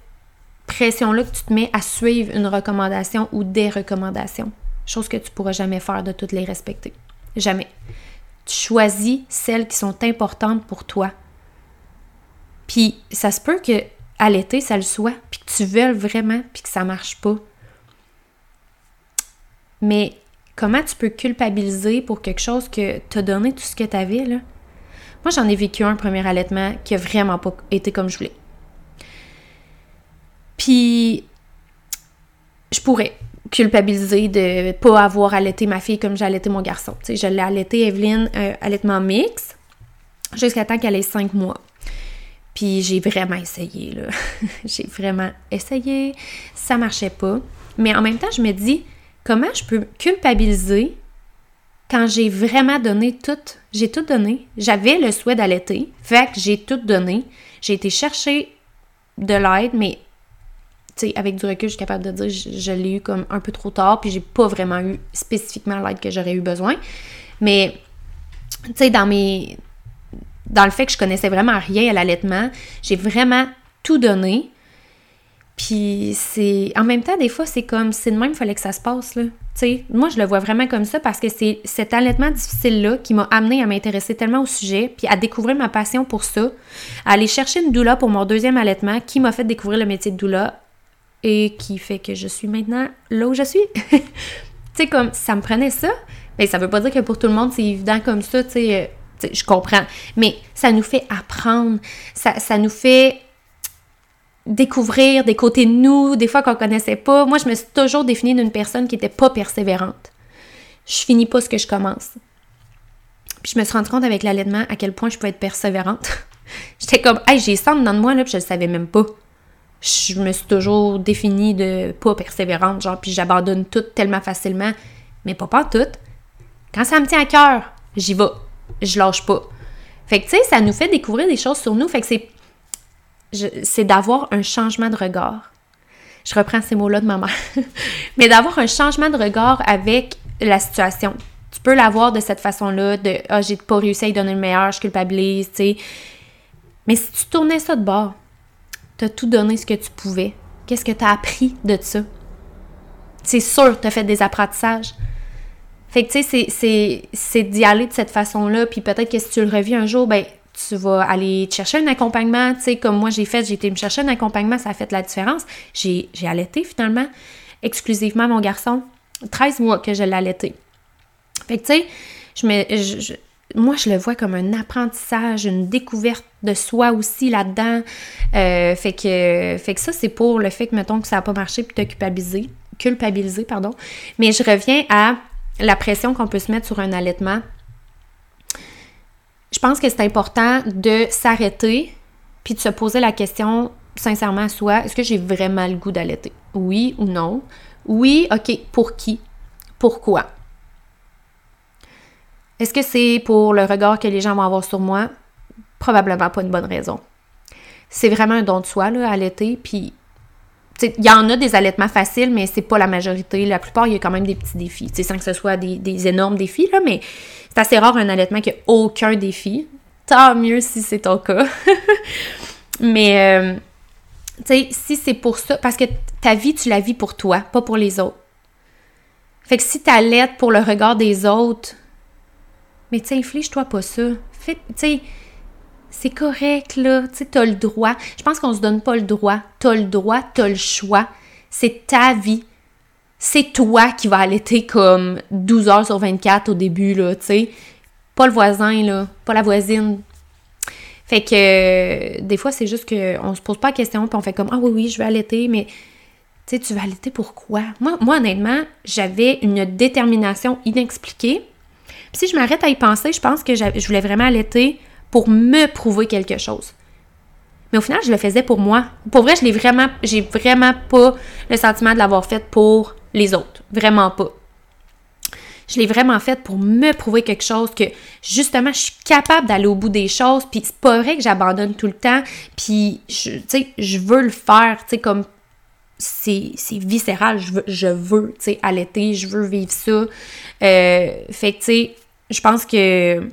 pression-là que tu te mets à suivre une recommandation ou des recommandations. Chose que tu pourras jamais faire de toutes les respecter. Jamais. Tu choisis celles qui sont importantes pour toi. Puis ça se peut que à l'été, ça le soit, puis que tu veuilles vraiment, puis que ça marche pas. Mais comment tu peux culpabiliser pour quelque chose que tu as donné tout ce que tu avais, là? Moi, j'en ai vécu un premier allaitement qui a vraiment pas été comme je voulais. Puis, je pourrais culpabiliser de pas avoir allaité ma fille comme j'ai allaité mon garçon. Tu sais, je l'ai allaité Evelyne, euh, allaitement mix, jusqu'à temps qu'elle ait cinq mois. Puis j'ai vraiment essayé, là. [laughs] j'ai vraiment essayé. Ça marchait pas. Mais en même temps, je me dis, comment je peux culpabiliser quand j'ai vraiment donné tout, j'ai tout donné? J'avais le souhait d'allaiter, fait que j'ai tout donné. J'ai été chercher de l'aide, mais sais, avec du recul, je suis capable de dire je, je l'ai eu comme un peu trop tard, puis j'ai pas vraiment eu spécifiquement l'aide que j'aurais eu besoin. Mais tu sais, dans mes dans le fait que je connaissais vraiment rien à l'allaitement, j'ai vraiment tout donné. Puis c'est. En même temps, des fois, c'est comme c'est de même, il fallait que ça se passe, là. sais, moi, je le vois vraiment comme ça parce que c'est cet allaitement difficile-là qui m'a amené à m'intéresser tellement au sujet, puis à découvrir ma passion pour ça, à aller chercher une doula pour mon deuxième allaitement, qui m'a fait découvrir le métier de doula et qui fait que je suis maintenant là où je suis. [laughs] tu sais, comme ça me prenait ça, mais ça veut pas dire que pour tout le monde, c'est évident comme ça, tu sais. Euh, je comprends. Mais ça nous fait apprendre, ça, nous fait découvrir des côtés de nous, des fois qu'on connaissait pas. Moi, je me suis toujours définie d'une personne qui était pas persévérante. Je finis pas ce que je commence. Puis je me suis rendu compte avec l'allaitement à quel point je peux être persévérante. [laughs] J'étais comme, hey, j'ai ça dans moi, là, puis je le savais même pas. Je me suis toujours définie de pas persévérante, genre, puis j'abandonne tout tellement facilement. Mais pas pas tout. Quand ça me tient à cœur, j'y vais. Je lâche pas. Fait que, tu sais, ça nous fait découvrir des choses sur nous. Fait que c'est c'est d'avoir un changement de regard. Je reprends ces mots-là de ma mère. [laughs] Mais d'avoir un changement de regard avec la situation. Tu peux l'avoir de cette façon-là, de Ah, j'ai pas réussi à y donner le meilleur, je culpabilise, tu sais. Mais si tu tournais ça de bord, tout donné ce que tu pouvais. Qu'est-ce que tu as appris de ça? C'est sûr, tu as fait des apprentissages. Fait que, tu sais, c'est d'y aller de cette façon-là, puis peut-être que si tu le revis un jour, ben, tu vas aller te chercher un accompagnement, tu sais, comme moi j'ai fait, j'ai été me chercher un accompagnement, ça a fait la différence. J'ai, allaité finalement exclusivement mon garçon. 13 mois que je l'ai allaité. Fait que tu sais, je me, moi je le vois comme un apprentissage, une découverte de soi aussi là-dedans. Euh, fait, que, fait que ça, c'est pour le fait que, mettons, que ça n'a pas marché puis te culpabiliser, culpabiliser, pardon. Mais je reviens à la pression qu'on peut se mettre sur un allaitement je pense que c'est important de s'arrêter puis de se poser la question sincèrement à soi, est-ce que j'ai vraiment le goût d'allaiter? Oui ou non? Oui, ok, pour qui? Pourquoi? Est-ce que c'est pour le regard que les gens vont avoir sur moi? Probablement pas une bonne raison. C'est vraiment un don de soi, là, allaiter, puis il y en a des allaitements faciles, mais c'est pas la majorité. La plupart, il y a quand même des petits défis. sans que ce soit des, énormes défis, là, mais c'est assez rare un allaitement qui n'a aucun défi. Tant mieux si c'est ton cas. [laughs] mais, euh, tu sais, si c'est pour ça, parce que ta vie, tu la vis pour toi, pas pour les autres. Fait que si t'allaites pour le regard des autres, mais tu inflige-toi pas ça. Tu sais, C'est correct, là. Tu t'as le droit. Je pense qu'on se donne pas le droit. T'as le droit, t'as le choix. C'est ta vie. C'est toi qui vas allaiter comme 12 heures sur 24 au début, là, tu sais. Pas le voisin, là. Pas la voisine. Fait que euh, des fois, c'est juste qu'on se pose pas la question, puis on fait comme Ah oui, oui, je vais allaiter, mais tu sais, tu vas allaiter pourquoi? Moi, moi honnêtement, j'avais une détermination inexpliquée. Puis si je m'arrête à y penser, je pense que je voulais vraiment allaiter pour me prouver quelque chose. Mais au final, je le faisais pour moi. Pour vrai, je l'ai vraiment, j'ai vraiment pas le sentiment de l'avoir fait pour les autres. Vraiment pas. Je l'ai vraiment fait pour me prouver quelque chose que justement je suis capable d'aller au bout des choses puis c'est pas vrai que j'abandonne tout le temps puis tu sais je veux le faire tu sais comme c'est viscéral je veux je veux tu sais allaiter je veux vivre ça euh, fait que tu sais je pense que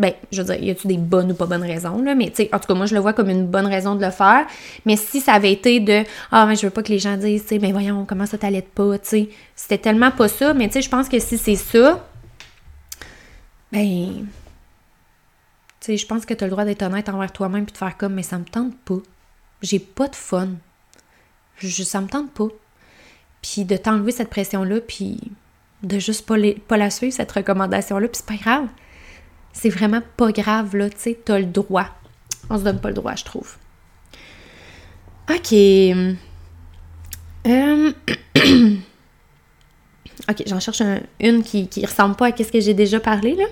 ben, je veux dire, y a-tu des bonnes ou pas bonnes raisons, là, mais tu sais, en tout cas, moi, je le vois comme une bonne raison de le faire. Mais si ça avait été de, ah, mais je veux pas que les gens disent, tu sais, ben voyons, comment ça t'allait pas, tu sais, c'était tellement pas ça, mais tu sais, je pense que si c'est ça, ben, tu sais, je pense que tu as le droit d'être honnête envers toi-même puis de faire comme, mais ça me tente pas. J'ai pas de fun. Je, ça me tente pas. Puis de t'enlever cette pression-là, puis de juste pas, la suivre, cette recommandation-là, puis c'est pas grave c'est vraiment pas grave, là, tu sais, t'as le droit. On se donne pas le droit, je trouve. OK. Euh, [coughs] OK, j'en cherche une qui, qui ressemble pas à ce que j'ai déjà parlé, là.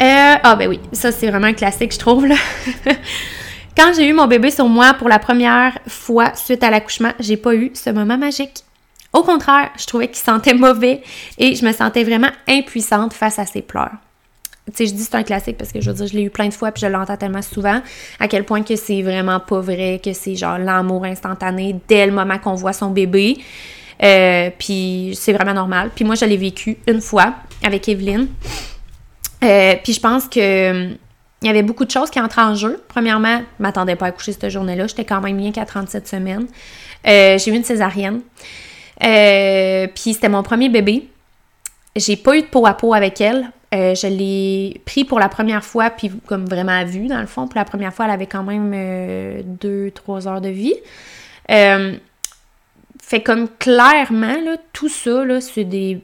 Euh, ah, ben oui, ça, c'est vraiment un classique, je trouve, là. [laughs] Quand j'ai eu mon bébé sur moi pour la première fois suite à l'accouchement, j'ai pas eu ce moment magique. Au contraire, je trouvais qu'il sentait mauvais et je me sentais vraiment impuissante face à ses pleurs tu sais, je dis c'est un classique parce que je veux dire, je l'ai eu plein de fois puis je l'entends tellement souvent, à quel point que c'est vraiment pas vrai, que c'est genre l'amour instantané dès le moment qu'on voit son bébé. Euh, puis c'est vraiment normal. Puis moi, je l'ai vécu une fois avec Evelyne. Euh, puis je pense que il y avait beaucoup de choses qui entrent en jeu. Premièrement, je m'attendais pas à coucher cette journée-là. J'étais quand même bien qu'à 37 semaines. Euh, j'ai eu une césarienne. Puis c'était mon premier bébé. J'ai pas eu de peau à peau avec elle. Euh, je l'ai pris pour la première fois, puis comme vraiment à vue, dans le fond. Pour la première fois, elle avait quand même 2-3 euh, heures de vie. Euh, fait comme clairement, là, tout ça, c'est des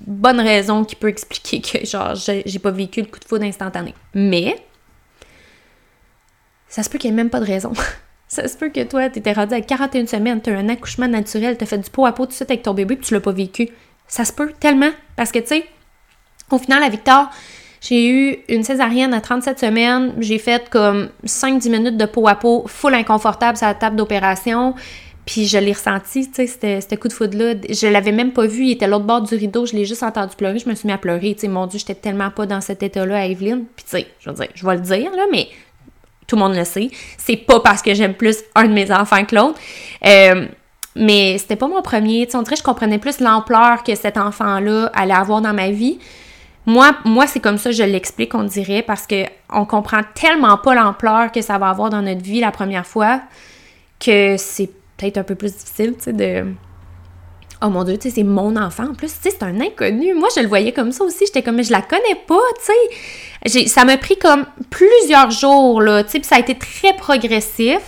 bonnes raisons qui peuvent expliquer que, genre, j'ai pas vécu le coup de foudre instantané. Mais, ça se peut qu'il n'y ait même pas de raison. [laughs] ça se peut que toi, t'étais rendu à 41 semaines, t'as un accouchement naturel, t'as fait du pot à pot tout de suite avec ton bébé, puis tu l'as pas vécu. Ça se peut tellement. Parce que, tu sais, au final, à Victor, j'ai eu une césarienne à 37 semaines. J'ai fait comme 5-10 minutes de peau à peau, full inconfortable sur la table d'opération. Puis je l'ai ressenti, tu sais, ce coup de foudre-là. Je l'avais même pas vu, il était à l'autre bord du rideau, je l'ai juste entendu pleurer, je me suis mis à pleurer. Tu sais, mon Dieu, j'étais tellement pas dans cet état-là à Evelyne. Puis tu sais, je veux dire, je vais le dire, là, mais tout le monde le sait. C'est pas parce que j'aime plus un de mes enfants que l'autre. Euh, mais c'était pas mon premier. Tu sais, on dirait que je comprenais plus l'ampleur que cet enfant-là allait avoir dans ma vie. Moi, moi c'est comme ça je l'explique, on dirait, parce que on comprend tellement pas l'ampleur que ça va avoir dans notre vie la première fois que c'est peut-être un peu plus difficile, tu sais, de... Oh mon Dieu, tu sais, c'est mon enfant. En plus, tu sais, c'est un inconnu. Moi, je le voyais comme ça aussi. J'étais comme, mais je la connais pas, tu sais. Ça m'a pris comme plusieurs jours, là, tu sais, puis ça a été très progressif.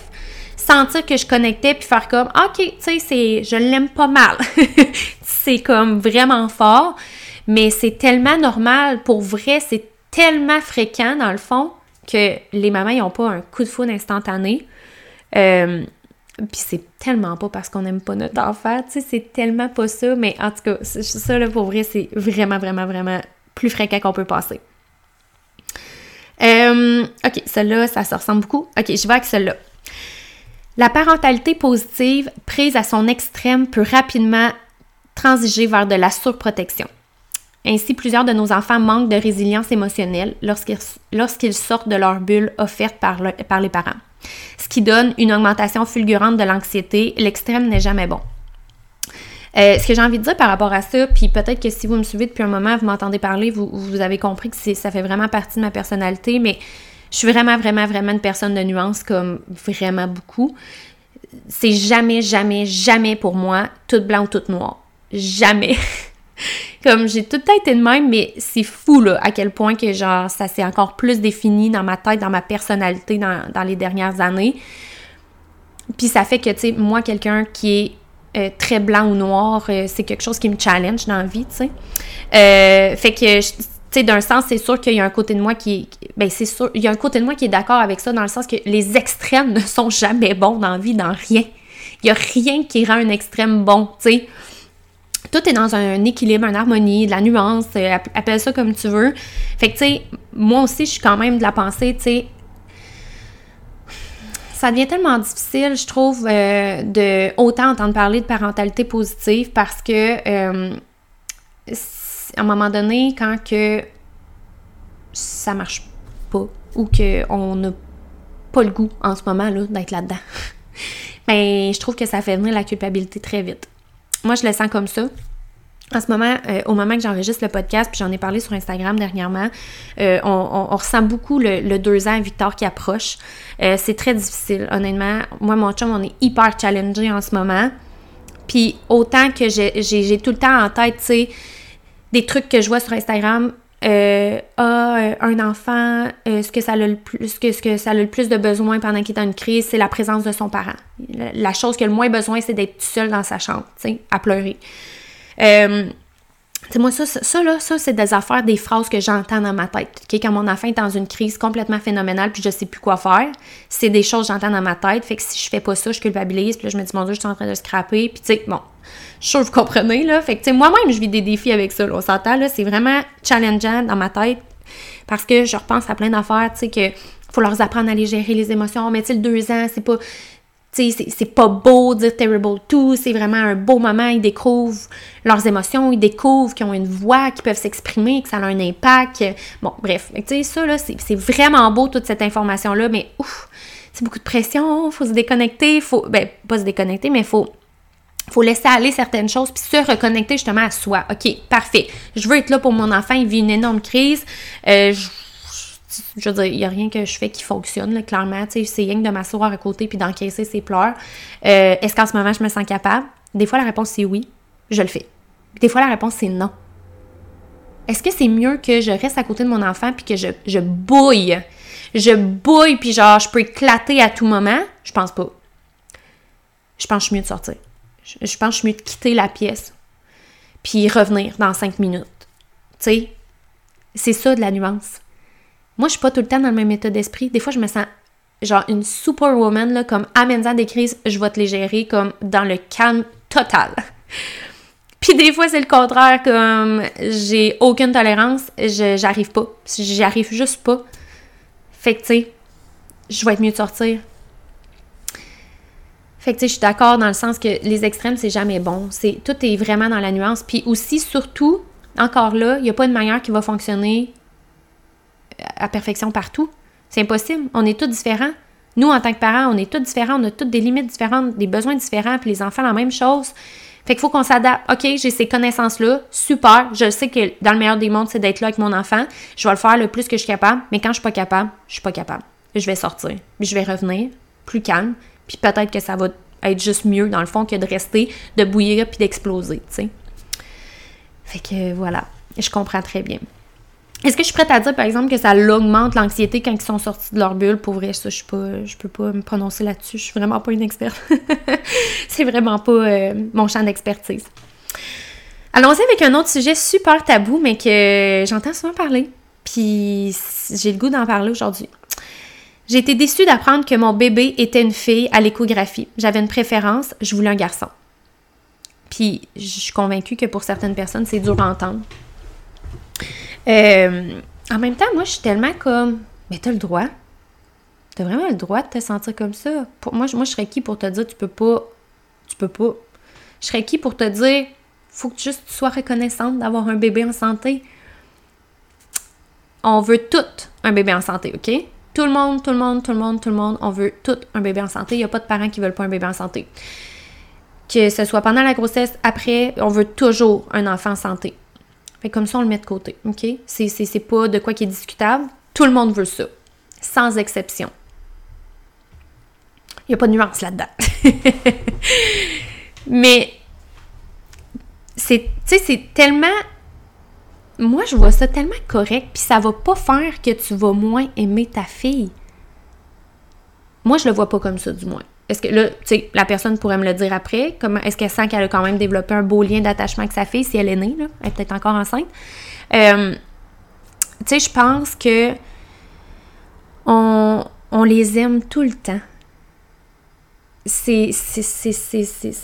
Sentir que je connectais, puis faire comme, OK, tu sais, c'est... Je l'aime pas mal. [laughs] c'est comme vraiment fort. Mais c'est tellement normal, pour vrai, c'est tellement fréquent dans le fond que les mamans n'ont pas un coup de foudre instantané. Euh, puis c'est tellement pas parce qu'on n'aime pas notre enfant, tu sais, c'est tellement pas ça. Mais en tout cas, ça là, pour vrai, c'est vraiment, vraiment, vraiment plus fréquent qu'on peut passer. Euh, ok, celle-là, ça se ressemble beaucoup. Ok, je vais avec celle-là. La parentalité positive prise à son extrême peut rapidement transiger vers de la surprotection. Ainsi, plusieurs de nos enfants manquent de résilience émotionnelle lorsqu'ils sortent de leur bulle offerte par, les parents, ce qui donne une augmentation fulgurante de l'anxiété. L'extrême n'est jamais bon. Euh, ce que j'ai envie de dire par rapport à ça, puis peut-être que si vous me suivez depuis un moment, vous m'entendez parler, vous, avez compris que ça fait vraiment partie de ma personnalité, mais je suis vraiment, vraiment, vraiment une personne de nuance, comme vraiment beaucoup. C'est jamais, jamais, jamais pour moi tout blanc ou tout noir. Jamais. [laughs] [laughs] Comme j'ai tout le temps été de même, mais c'est fou là, à quel point que genre ça s'est encore plus défini dans ma tête, dans ma personnalité dans, les dernières années. Puis ça fait que, tu sais, moi, quelqu'un qui est euh, très blanc ou noir, euh, c'est quelque chose qui me challenge dans la vie, tu sais. Euh, fait que, tu sais, d'un sens, c'est sûr qu'il y a un côté de moi qui Ben, c'est sûr, il y a un côté de moi qui est d'accord avec ça, dans le sens que les extrêmes [laughs] ne sont jamais bons dans la vie, dans rien. Il n'y a rien qui rend un extrême bon, tu sais tout est dans un équilibre, une harmonie, de la nuance, euh, appelle ça comme tu veux. Fait que, tu sais, moi aussi, je suis quand même de la pensée, tu sais, ça devient tellement difficile, je trouve, euh, de autant entendre parler de parentalité positive parce que, euh, à un moment donné, quand que ça marche pas ou qu'on n'a pas le goût en ce moment là d'être là-dedans, [laughs] ben, je trouve que ça fait venir la culpabilité très vite. Moi, je le sens comme ça. En ce moment, euh, au moment que j'enregistre le podcast, puis j'en ai parlé sur Instagram dernièrement, euh, on, ressent beaucoup le, deux ans Victor qui approche. Euh, c'est très difficile, honnêtement. Moi, mon chum, on est hyper challengé en ce moment. Puis autant que j'ai tout le temps en tête, tu sais, des trucs que je vois sur Instagram, euh, ah, un enfant, ce, que ça a le plus, ce, que, ça a le plus de besoin pendant qu'il est dans une crise, c'est la présence de son parent. La, chose qu'il a le moins besoin, c'est d'être seul dans sa chambre, à pleurer. Euh, moi, ça, ça, là, ça, c'est des affaires, des phrases que j'entends dans ma tête. Quand mon enfant est dans une crise complètement phénoménale, puis je sais plus quoi faire, c'est des choses que j'entends dans ma tête. Fait que si je fais pas ça, je culpabilise, puis là, je me dis, mon Dieu, je suis en train de scraper. Puis, tu sais, bon, je suis que vous comprenez, là. Fait que, tu sais, moi-même, je vis des défis avec ça, on s'entend, là. C'est vraiment challengeant dans ma tête parce que je repense à plein d'affaires, tu sais, que faut leur apprendre à les gérer les émotions. Mais tu sais, le deux ans, c'est pas c'est pas beau dire terrible tout, c'est vraiment un beau moment, ils découvrent leurs émotions, ils découvrent qu'ils ont une voix, qu'ils peuvent s'exprimer, que ça a un impact. Bon, bref, tu sais, ça, là, c'est vraiment beau, toute cette information-là, mais ouf, c'est beaucoup de pression, faut se déconnecter, faut, ben, pas se déconnecter, mais faut, faut laisser aller certaines choses puis se reconnecter justement à soi. OK, parfait. Je veux être là pour mon enfant, il vit une énorme crise. Euh, veux dire, il n'y a rien que je fais qui fonctionne, là, clairement. C'est rien que de m'asseoir à côté puis d'encaisser ses pleurs. Euh, est-ce qu'en ce moment, je me sens capable? Des fois, la réponse, c'est oui. Je le fais. Des fois, la réponse, c'est non. Est-ce que c'est mieux que je reste à côté de mon enfant puis que je, je bouille? Je bouille puis genre, je peux éclater à tout moment? Je pense pas. Je pense que je suis mieux de sortir. Je, je pense que je suis mieux de quitter la pièce puis revenir dans cinq minutes. Tu sais, c'est ça de la nuance. Moi, je suis pas tout le temps dans le même état d'esprit. Des fois, je me sens genre une superwoman, là, comme amène des crises, je vais te les gérer comme dans le calme total. [laughs] Puis des fois, c'est le contraire, comme j'ai aucune tolérance, j'arrive pas. J'y arrive juste pas. Fait que, tu sais, je vais être mieux de sortir. Fait que, tu sais, je suis d'accord dans le sens que les extrêmes, c'est jamais bon. Tout est vraiment dans la nuance. Puis aussi, surtout, encore là, il n'y a pas une manière qui va fonctionner à perfection partout. C'est impossible. On est tous différents. Nous, en tant que parents, on est tous différents. On a toutes des limites différentes, des besoins différents, puis les enfants, la même chose. Fait qu'il faut qu'on s'adapte. OK, j'ai ces connaissances-là. Super. Je sais que dans le meilleur des mondes, c'est d'être là avec mon enfant. Je vais le faire le plus que je suis capable. Mais quand je suis pas capable, je suis pas capable. Je vais sortir. Puis je vais revenir plus calme. Puis peut-être que ça va être juste mieux, dans le fond, que de rester, de bouillir puis d'exploser. Fait que voilà. Je comprends très bien. Est-ce que je suis prête à dire, par exemple, que ça augmente l'anxiété quand ils sont sortis de leur bulle? Pour vrai, ça, je ne je peux pas me prononcer là-dessus. Je suis vraiment pas une experte. [laughs] c'est vraiment pas euh, mon champ d'expertise. Allons-y avec un autre sujet super tabou, mais que j'entends souvent parler. Puis j'ai le goût d'en parler aujourd'hui. J'ai été déçue d'apprendre que mon bébé était une fille à l'échographie. J'avais une préférence, je voulais un garçon. Puis je suis convaincue que pour certaines personnes, c'est dur à entendre. Euh, en même temps, moi, je suis tellement comme, mais t'as le droit. T'as vraiment le droit de te sentir comme ça. Pour, moi, moi, je serais qui pour te dire, tu peux pas, tu peux pas. Je serais qui pour te dire, faut que juste tu sois reconnaissante d'avoir un bébé en santé. On veut tout un bébé en santé, OK? Tout le monde, tout le monde, tout le monde, tout le monde, on veut tout un bébé en santé. Il n'y a pas de parents qui veulent pas un bébé en santé. Que ce soit pendant la grossesse, après, on veut toujours un enfant en santé comme ça, on le met de côté, OK? C'est pas de quoi qui est discutable. Tout le monde veut ça, sans exception. Il n'y a pas de nuance là-dedans. [laughs] Mais c'est, tu sais, c'est tellement moi, je vois ça tellement correct, puis ça va pas faire que tu vas moins aimer ta fille. Moi, je le vois pas comme ça, du moins. Est-ce que là, tu sais, la personne pourrait me le dire après? Comment est-ce qu'elle sent qu'elle a quand même développé un beau lien d'attachement avec sa fille si elle est née, là? Elle est peut-être encore enceinte. Euh, tu sais, je pense que on, on les aime tout le temps. C'est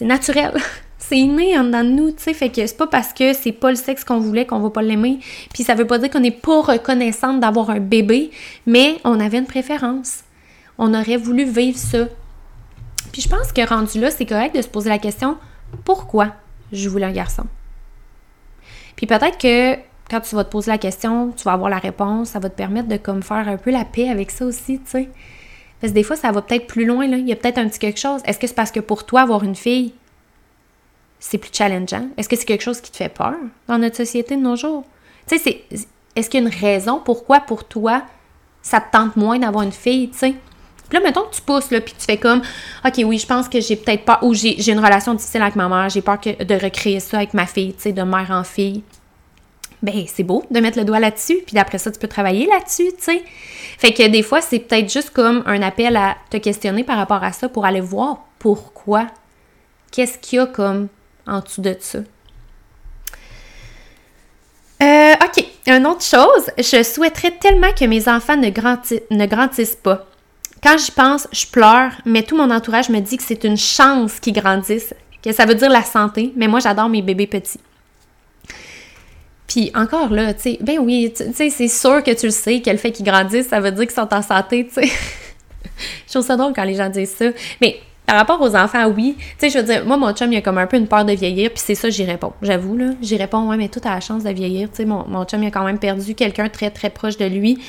naturel. [laughs] c'est inné en dedans de nous, tu sais. Fait que c'est pas parce que c'est pas le sexe qu'on voulait qu'on va pas l'aimer. Puis ça veut pas dire qu'on n'est pas reconnaissante d'avoir un bébé, mais on avait une préférence. On aurait voulu vivre ça. Puis je pense que rendu là, c'est correct de se poser la question pourquoi je voulais un garçon? Puis peut-être que quand tu vas te poser la question, tu vas avoir la réponse, ça va te permettre de comme faire un peu la paix avec ça aussi, tu sais. Parce que des fois, ça va peut-être plus loin, là. Il y a peut-être un petit quelque chose. Est-ce que c'est parce que pour toi, avoir une fille, c'est plus challengeant? Est-ce que c'est quelque chose qui te fait peur dans notre société de nos jours? Tu sais, est-ce qu'il y a une raison pourquoi pour toi, ça te tente moins d'avoir une fille, tu sais? Puis là, mettons que tu pousses, là, puis tu fais comme, OK, oui, je pense que j'ai peut-être pas, ou j'ai une relation difficile avec ma mère, j'ai peur de recréer ça avec ma fille, tu sais, de mère en fille. Ben, c'est beau de mettre le doigt là-dessus, puis d'après ça, tu peux travailler là-dessus, tu sais. Fait que des fois, c'est peut-être juste comme un appel à te questionner par rapport à ça pour aller voir pourquoi. Qu'est-ce qu'il y a comme en dessous de ça? Euh, OK, une autre chose, je souhaiterais tellement que mes enfants ne, ne grandissent pas. Quand j'y pense, je pleure, mais tout mon entourage me dit que c'est une chance qu'ils grandissent, que ça veut dire la santé, mais moi j'adore mes bébés petits. Puis encore là, tu sais, ben oui, tu sais, c'est sûr que tu le sais, qu'elle fait qu'ils grandissent, ça veut dire qu'ils sont en santé, tu sais. [laughs] je trouve ça drôle quand les gens disent ça. Mais par rapport aux enfants, oui. Tu sais, je veux dire, moi, mon chum, il a comme un peu une peur de vieillir, puis c'est ça, j'y réponds. J'avoue, là. J'y réponds, ouais, mais tout a la chance de vieillir. Tu sais, mon, mon chum, il a quand même perdu quelqu'un très, très proche de lui.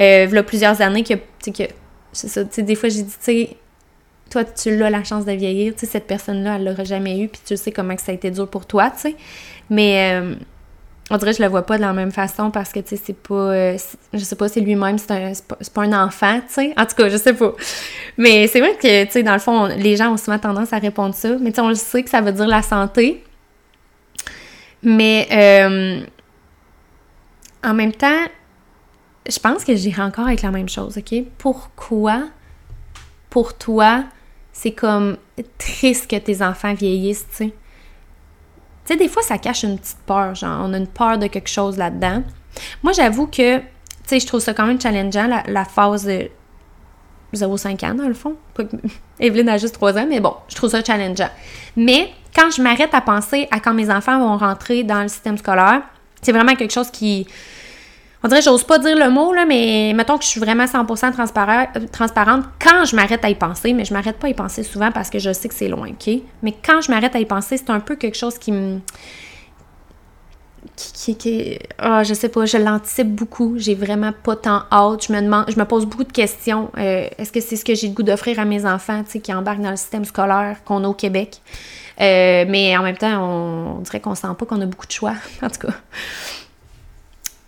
Euh, il y a plusieurs années que, tu sais, que, c'est ça, des fois, j'ai dit, tu sais, toi, tu l'as la chance de vieillir, tu sais, cette personne-là, elle l'aurait jamais eu, puis tu sais comment que ça a été dur pour toi, tu sais. Mais, euh, on dirait que je le vois pas de la même façon parce que, tu sais, c'est pas... Euh, je sais pas, c'est lui-même, c'est pas, pas, un enfant, tu sais. En tout cas, je sais pas. Mais c'est vrai que, tu sais, dans le fond, les gens ont souvent tendance à répondre ça. Mais tu sais, on le sait que ça veut dire la santé. Mais euh, en même temps, je pense que j'irai encore avec la même chose, OK? Pourquoi, pour toi, c'est comme triste que tes enfants vieillissent, tu sais? Tu sais, des fois, ça cache une petite peur, genre, on a une peur de quelque chose là-dedans. Moi, j'avoue que, tu sais, je trouve ça quand même challengeant, la, phase de 0,5 ans, dans le fond. [laughs] Evelyne a juste 3 ans, mais bon, je trouve ça challengeant. Mais quand je m'arrête à penser à quand mes enfants vont rentrer dans le système scolaire, c'est vraiment quelque chose qui, on dirait, j'ose pas dire le mot, là, mais mettons que je suis vraiment 100% transparente quand je m'arrête à y penser, mais je m'arrête pas à y penser souvent parce que je sais que c'est loin, OK? Mais quand je m'arrête à y penser, c'est un peu quelque chose qui me... Qui, qui, oh, je sais pas, je l'anticipe beaucoup. J'ai vraiment pas tant hâte. Je me demande, je me pose beaucoup de questions. Euh, est-ce que c'est ce que j'ai le goût d'offrir à mes enfants, tu sais, qui embarquent dans le système scolaire qu'on a au Québec? Euh, mais en même temps, on, on dirait qu'on sent pas qu'on a beaucoup de choix, [laughs] en tout cas.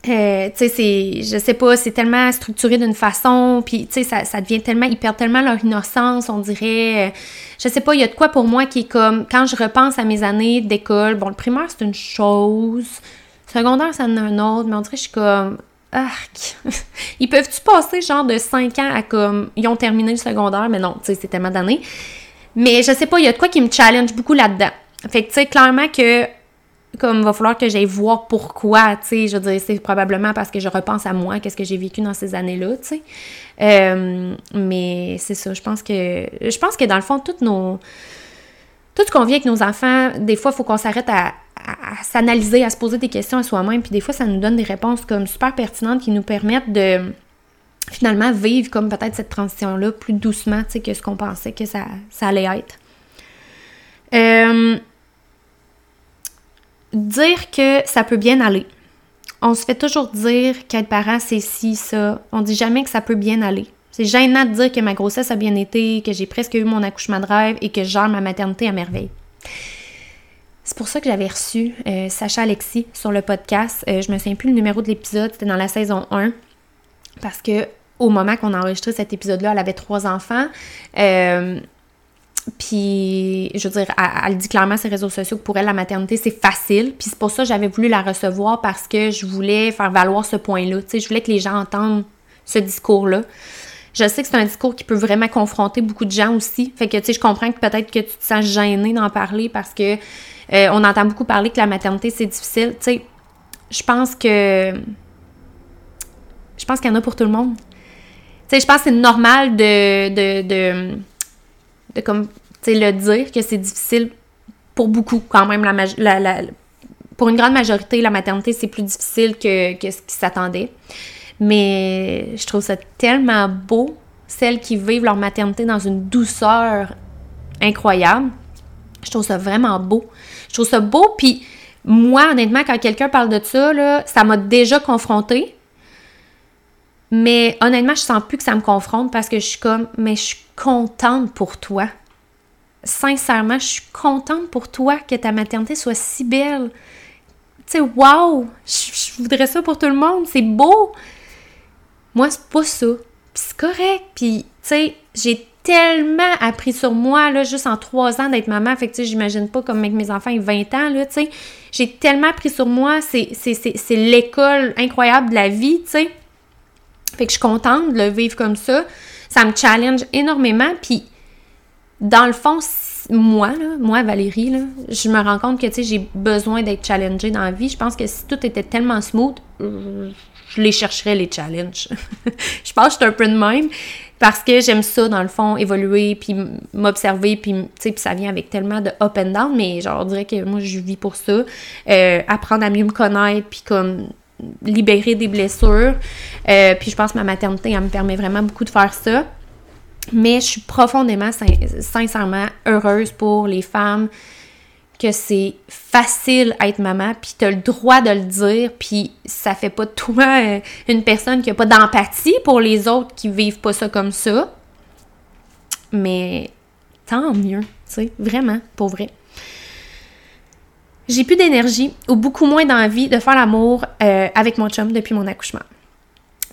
Euh, tu sais, je sais pas, c'est tellement structuré d'une façon, puis tu sais, ça, devient tellement, ils perdent tellement leur innocence, on dirait. Euh, je sais pas, il y a de quoi pour moi qui est comme, quand je repense à mes années d'école, bon, le primaire c'est une chose, secondaire ça en a un autre, mais on dirait que je suis comme, arc. [laughs] ils peuvent-tu passer genre de 5 ans à comme, ils ont terminé le secondaire, mais non, tu sais, c'est tellement d'années. Mais je sais pas, il y a de quoi qui me challenge beaucoup là-dedans. Fait que tu sais, clairement que comme va falloir que j'aille voir pourquoi, tu sais, je veux dire, c'est probablement parce que je repense à moi, qu'est-ce que j'ai vécu dans ces années-là, tu sais. Euh, mais c'est ça, je pense que, je pense que dans le fond, toutes nos, tout ce qu'on vit avec nos enfants, des fois, il faut qu'on s'arrête à, s'analyser, à se poser des questions à soi-même, puis des fois, ça nous donne des réponses comme super pertinentes qui nous permettent de finalement vivre comme peut-être cette transition-là plus doucement, tu sais, que ce qu'on pensait que ça, ça allait être. Euh, dire que ça peut bien aller. On se fait toujours dire qu'être parent, c'est ci, ça. On dit jamais que ça peut bien aller. C'est gênant de dire que ma grossesse a bien été, que j'ai presque eu mon accouchement de rêve et que je gère ma maternité à merveille. C'est pour ça que j'avais reçu euh, Sacha Alexis sur le podcast. Euh, je me souviens plus le numéro de l'épisode, c'était dans la saison 1. Parce que au moment qu'on a enregistré cet épisode-là, elle avait trois enfants. Euh, puis, je veux dire, elle, dit clairement sur ses réseaux sociaux que pour elle, la maternité, c'est facile. Puis c'est pour ça que j'avais voulu la recevoir parce que je voulais faire valoir ce point-là. Tu sais, je voulais que les gens entendent ce discours-là. Je sais que c'est un discours qui peut vraiment confronter beaucoup de gens aussi. Fait que, tu sais, je comprends que peut-être que tu te sens gêné d'en parler parce que euh, on entend beaucoup parler que la maternité, c'est difficile. Tu sais, je pense que... Je pense qu'il y en a pour tout le monde. Tu sais, je pense que c'est normal de, de, de comme, tu sais, le dire que c'est difficile pour beaucoup quand même. La, la, pour une grande majorité, la maternité, c'est plus difficile que, que ce qui s'attendait. Mais je trouve ça tellement beau, celles qui vivent leur maternité dans une douceur incroyable. Je trouve ça vraiment beau. Je trouve ça beau, puis moi, honnêtement, quand quelqu'un parle de ça, là, ça m'a déjà confrontée. Mais honnêtement, je sens plus que ça me confronte parce que je suis comme, mais je suis contente pour toi. Sincèrement, je suis contente pour toi que ta maternité soit si belle. Tu sais, wow! Je, voudrais ça pour tout le monde. C'est beau. Moi, c'est pas ça. Puis c'est correct. Puis, tu sais, j'ai tellement appris sur moi, là, juste en trois ans d'être maman. Fait que, j'imagine pas comme avec mes enfants, ils 20 ans, là, tu sais. J'ai tellement appris sur moi. C'est l'école incroyable de la vie, tu sais. Fait que je suis contente de le vivre comme ça. Ça me challenge énormément. Puis, dans le fond, moi, moi, Valérie, je me rends compte que, j'ai besoin d'être challengée dans la vie. Je pense que si tout était tellement smooth, je les chercherais, les challenges. [laughs] je pense que je suis un peu de même parce que j'aime ça, dans le fond, évoluer, puis m'observer, puis ça vient avec tellement de up and down, mais genre, on dirait que moi, je vis pour ça. Euh, apprendre à mieux me connaître, puis comme libérer des blessures. Euh, puis je pense que ma maternité, elle me permet vraiment beaucoup de faire ça. Mais je suis profondément, sincèrement heureuse pour les femmes que c'est facile être maman, puis tu as le droit de le dire, puis ça fait pas de toi euh, une personne qui a pas d'empathie pour les autres qui vivent pas ça comme ça. Mais tant mieux, tu sais, vraiment, pour vrai. J'ai plus d'énergie ou beaucoup moins d'envie de faire l'amour euh, avec mon chum depuis mon accouchement.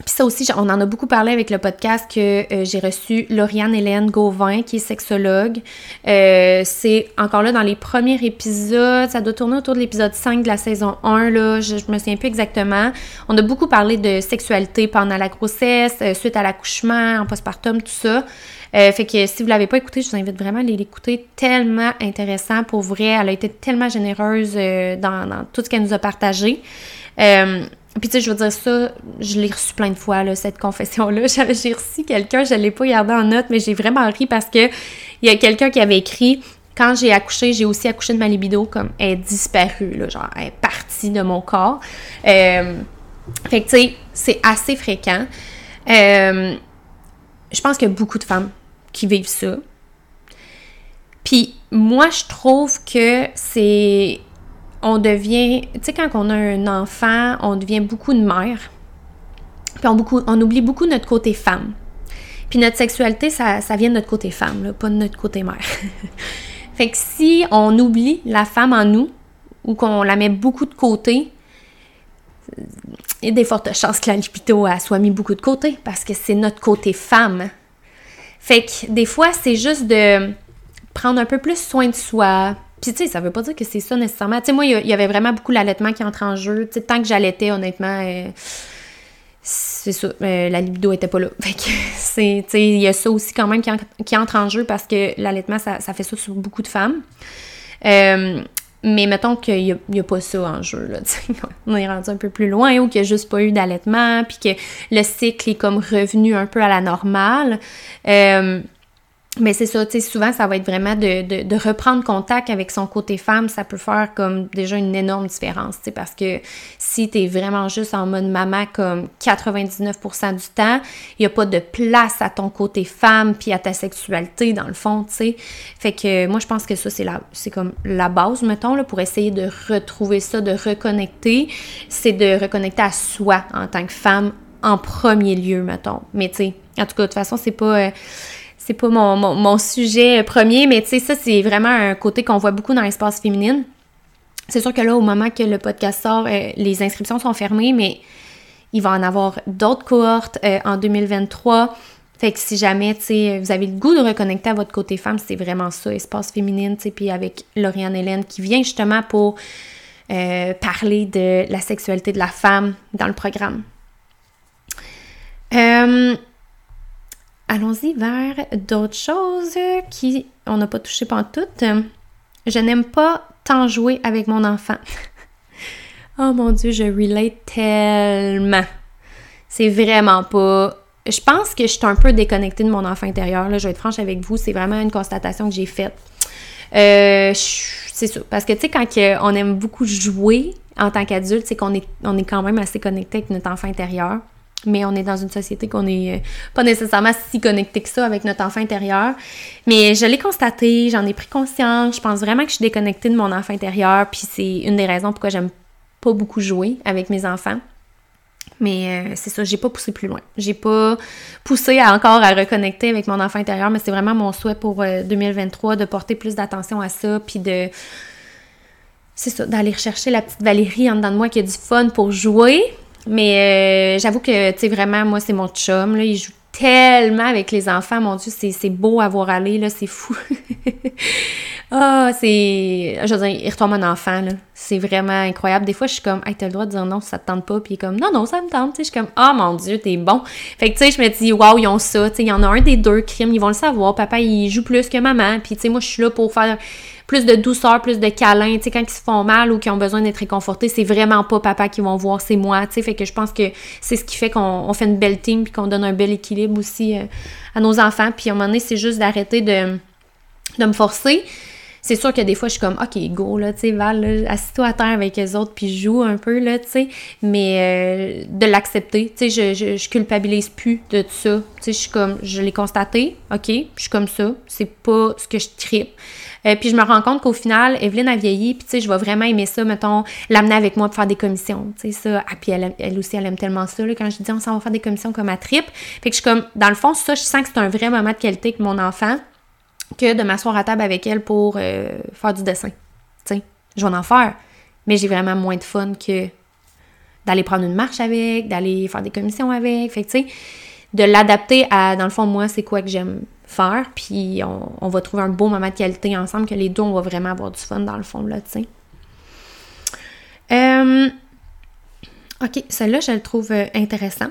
Puis ça aussi, on en a beaucoup parlé avec le podcast que euh, j'ai reçu Lauriane Hélène Gauvin, qui est sexologue. Euh, c'est encore là dans les premiers épisodes, ça doit tourner autour de l'épisode 5 de la saison 1, là, je, je, me souviens plus exactement. On a beaucoup parlé de sexualité pendant la grossesse, suite à l'accouchement, en postpartum, tout ça. Fait que si vous l'avez pas écouté, je vous invite vraiment à l'écouter. Tellement intéressant pour vrai. Elle a été tellement généreuse dans, dans, tout ce qu'elle nous a partagé. Puis tu sais, je veux dire ça, je l'ai reçu plein de fois, là, cette confession-là. [laughs] J'ai reçu quelqu'un, je ne l'ai pas gardé en note, mais j'ai vraiment ri parce que il y a quelqu'un qui avait écrit quand j'ai accouché, j'ai aussi accouché de ma libido, comme elle est disparue, là, genre elle est partie de mon corps. Euh, fait que tu sais, c'est assez fréquent. Euh, je pense a beaucoup de femmes qui vivent ça. Puis moi, je trouve que c'est on devient, tu sais, quand on a un enfant, on devient beaucoup de mère. Puis on, oublie beaucoup notre côté femme. Puis notre sexualité, ça, vient de notre côté femme, pas de notre côté mère. [laughs] fait que si on oublie la femme en nous, ou qu'on la met beaucoup de côté, il y a des fortes chances que la libido soit mis beaucoup de côté, parce que c'est notre côté femme. Fait que des fois, c'est juste de prendre un peu plus soin de soi, puis, tu sais, ça veut pas dire que c'est ça nécessairement. Tu sais, moi, il y, avait vraiment beaucoup l'allaitement qui entre en jeu. Tant que j'allaitais, honnêtement, euh, c'est ça, euh, la libido était pas là. [laughs] Fait que, c'est, il y a ça aussi quand même qui, entre en jeu parce que l'allaitement, ça, fait ça sur beaucoup de femmes. Euh, mais mettons qu'il n'y a, pas ça en jeu, là, [laughs] on est rendu un peu plus loin ou qu'il n'y a juste pas eu d'allaitement, puis que le cycle est comme revenu un peu à la normale. Mais c'est ça, tu sais, souvent, ça va être vraiment de, de, reprendre contact avec son côté femme. Ça peut faire comme déjà une énorme différence, tu sais, parce que si tu es vraiment juste en mode maman comme 99% du temps, il n'y a pas de place à ton côté femme puis à ta sexualité, dans le fond, tu sais. Fait que moi, je pense que ça, c'est la, c'est comme la base, mettons, là, pour essayer de retrouver ça, de reconnecter. C'est de reconnecter à soi en tant que femme en premier lieu, mettons. Mais tu sais, en tout cas, de toute façon, c'est pas... Euh, c'est pas mon, sujet premier, mais tu sais, ça, c'est vraiment un côté qu'on voit beaucoup dans l'espace féminine. C'est sûr que là, au moment que le podcast sort, euh, les inscriptions sont fermées, mais il va en avoir d'autres cohortes euh, en 2023. Fait que si jamais, tu sais, vous avez le goût de reconnecter à votre côté femme, c'est vraiment ça, espace féminine, tu sais, puis avec Lauriane Hélène qui vient justement pour euh, parler de la sexualité de la femme dans le programme. Euh, allons-y vers d'autres choses qui on n'a pas touché toutes. Je n'aime pas tant jouer avec mon enfant. [laughs] oh mon dieu, je relate tellement. C'est vraiment pas. Je pense que je suis un peu déconnectée de mon enfant intérieur. Je vais être franche avec vous, c'est vraiment une constatation que j'ai faite. Euh, c'est ça. Parce que, tu sais, quand on aime beaucoup jouer en tant qu'adulte, c'est qu'on est, on est quand même assez connecté avec notre enfant intérieur mais on est dans une société qu'on n'est euh, pas nécessairement si connecté que ça avec notre enfant intérieur. Mais je l'ai constaté, j'en ai pris conscience, je pense vraiment que je suis déconnectée de mon enfant intérieur, puis c'est une des raisons pourquoi j'aime pas beaucoup jouer avec mes enfants. Mais euh, c'est ça, j'ai pas poussé plus loin. J'ai pas poussé encore à reconnecter avec mon enfant intérieur, mais c'est vraiment mon souhait pour 2023 euh, de porter plus d'attention à ça, puis de c'est ça, d'aller rechercher la petite Valérie en dedans de moi qui a du fun pour jouer, mais euh, j'avoue que, tu sais, vraiment, moi, c'est mon chum, là, il joue tellement avec les enfants, mon Dieu, c'est beau à voir aller, là, c'est fou. [laughs] Ah, c'est... Je veux dire, il retombe un enfant, là. C'est vraiment incroyable. Des fois, je suis comme, hey, t'as le droit de dire non ça te tente pas, puis il est comme, non, non, ça me tente, je suis comme, oh mon Dieu, t'es bon. Fait que, tu sais, je me dis, waouh, ils ont ça, tu sais, il y en a un des deux crimes, ils vont le savoir, papa, il joue plus que maman, puis, tu sais, moi, je suis là pour faire plus de douceur, plus de câlin. Tu sais, quand ils se font mal ou qu'ils ont besoin d'être réconfortés, c'est vraiment pas papa qui vont voir, c'est moi. Tu sais, fait que je pense que c'est ce qui fait qu'on fait une belle team puis qu'on donne un bel équilibre aussi euh, à nos enfants. Puis à un moment donné, c'est juste d'arrêter de me forcer. C'est sûr que des fois, je suis comme, OK, go, là, tu sais, Val, assis-toi à terre avec les autres, puis joue un peu, là, tu sais. Mais euh, de l'accepter, tu sais, je, je, culpabilise plus de ça. Tu sais, je suis comme, je l'ai constaté, OK, je suis comme ça. C'est pas ce que je tripe. Euh, puis je me rends compte qu'au final, Evelyne a vieilli, puis tu sais, je vais vraiment aimer ça, mettons, l'amener avec moi pour faire des commissions, tu sais, ça. Ah, puis elle, elle, aussi, elle aime tellement ça, là, quand je dis on s'en va faire des commissions comme à trip. Fait que je suis comme, dans le fond, ça, je sens que c'est un vrai moment de qualité avec mon enfant que de m'asseoir à table avec elle pour euh, faire du dessin. Tu je vais en faire, mais j'ai vraiment moins de fun que d'aller prendre une marche avec, d'aller faire des commissions avec. Fait que, tu de l'adapter à, dans le fond, moi, c'est quoi que j'aime faire, puis on, va trouver un beau moment de qualité ensemble, que les deux, on va vraiment avoir du fun dans le fond, là, tu sais. Euh, ok, celle-là, je le trouve euh, intéressant.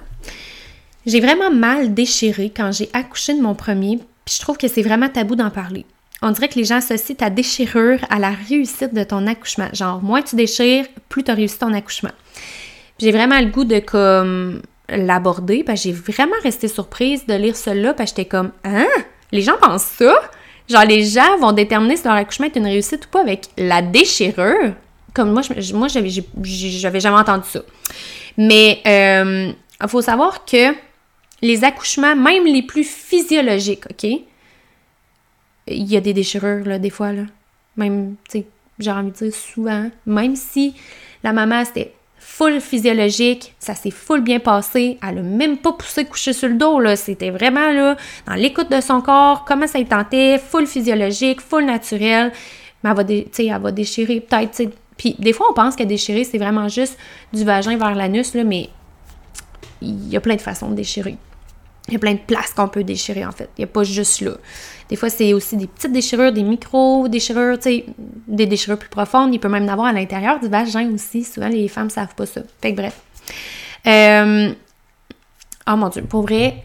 J'ai vraiment mal déchiré quand j'ai accouché de mon premier, puis je trouve que c'est vraiment tabou d'en parler. On dirait que les gens associent ta déchirure à la réussite de ton accouchement. Genre, moins tu déchires, plus tu as réussi ton accouchement. J'ai vraiment le goût de comme l'aborder, parce que j'ai vraiment resté surprise de lire cela, parce que j'étais comme Hein? Les gens pensent ça? Genre, les gens vont déterminer si leur accouchement est une réussite ou pas avec la déchirure? Comme moi, je, moi j'avais, jamais entendu ça. Mais il euh, faut savoir que les accouchements, même les plus physiologiques, OK? Il y a des déchirures, là, des fois, là. Même, tu sais, j'ai envie de dire souvent. Même si la maman, c'était full physiologique, ça s'est full bien passé, elle a même pas poussé coucher sur le dos, là, c'était vraiment, là, dans l'écoute de son corps, comment ça y tentait, full physiologique, full naturel, mais elle va, elle va déchirer peut-être, puis des fois, on pense que déchirer, c'est vraiment juste du vagin vers l'anus, là, mais il y a plein de façons de déchirer. Il y a plein de places qu'on peut déchirer, en fait. Il n'y a pas juste là. Des fois, c'est aussi des petites déchirures, des micro-déchirures, tu sais, des déchirures plus profondes. Il peut même en avoir à l'intérieur du vagin aussi. Souvent, les femmes ne savent pas ça. Fait que bref. Euh... Oh mon Dieu, pour vrai,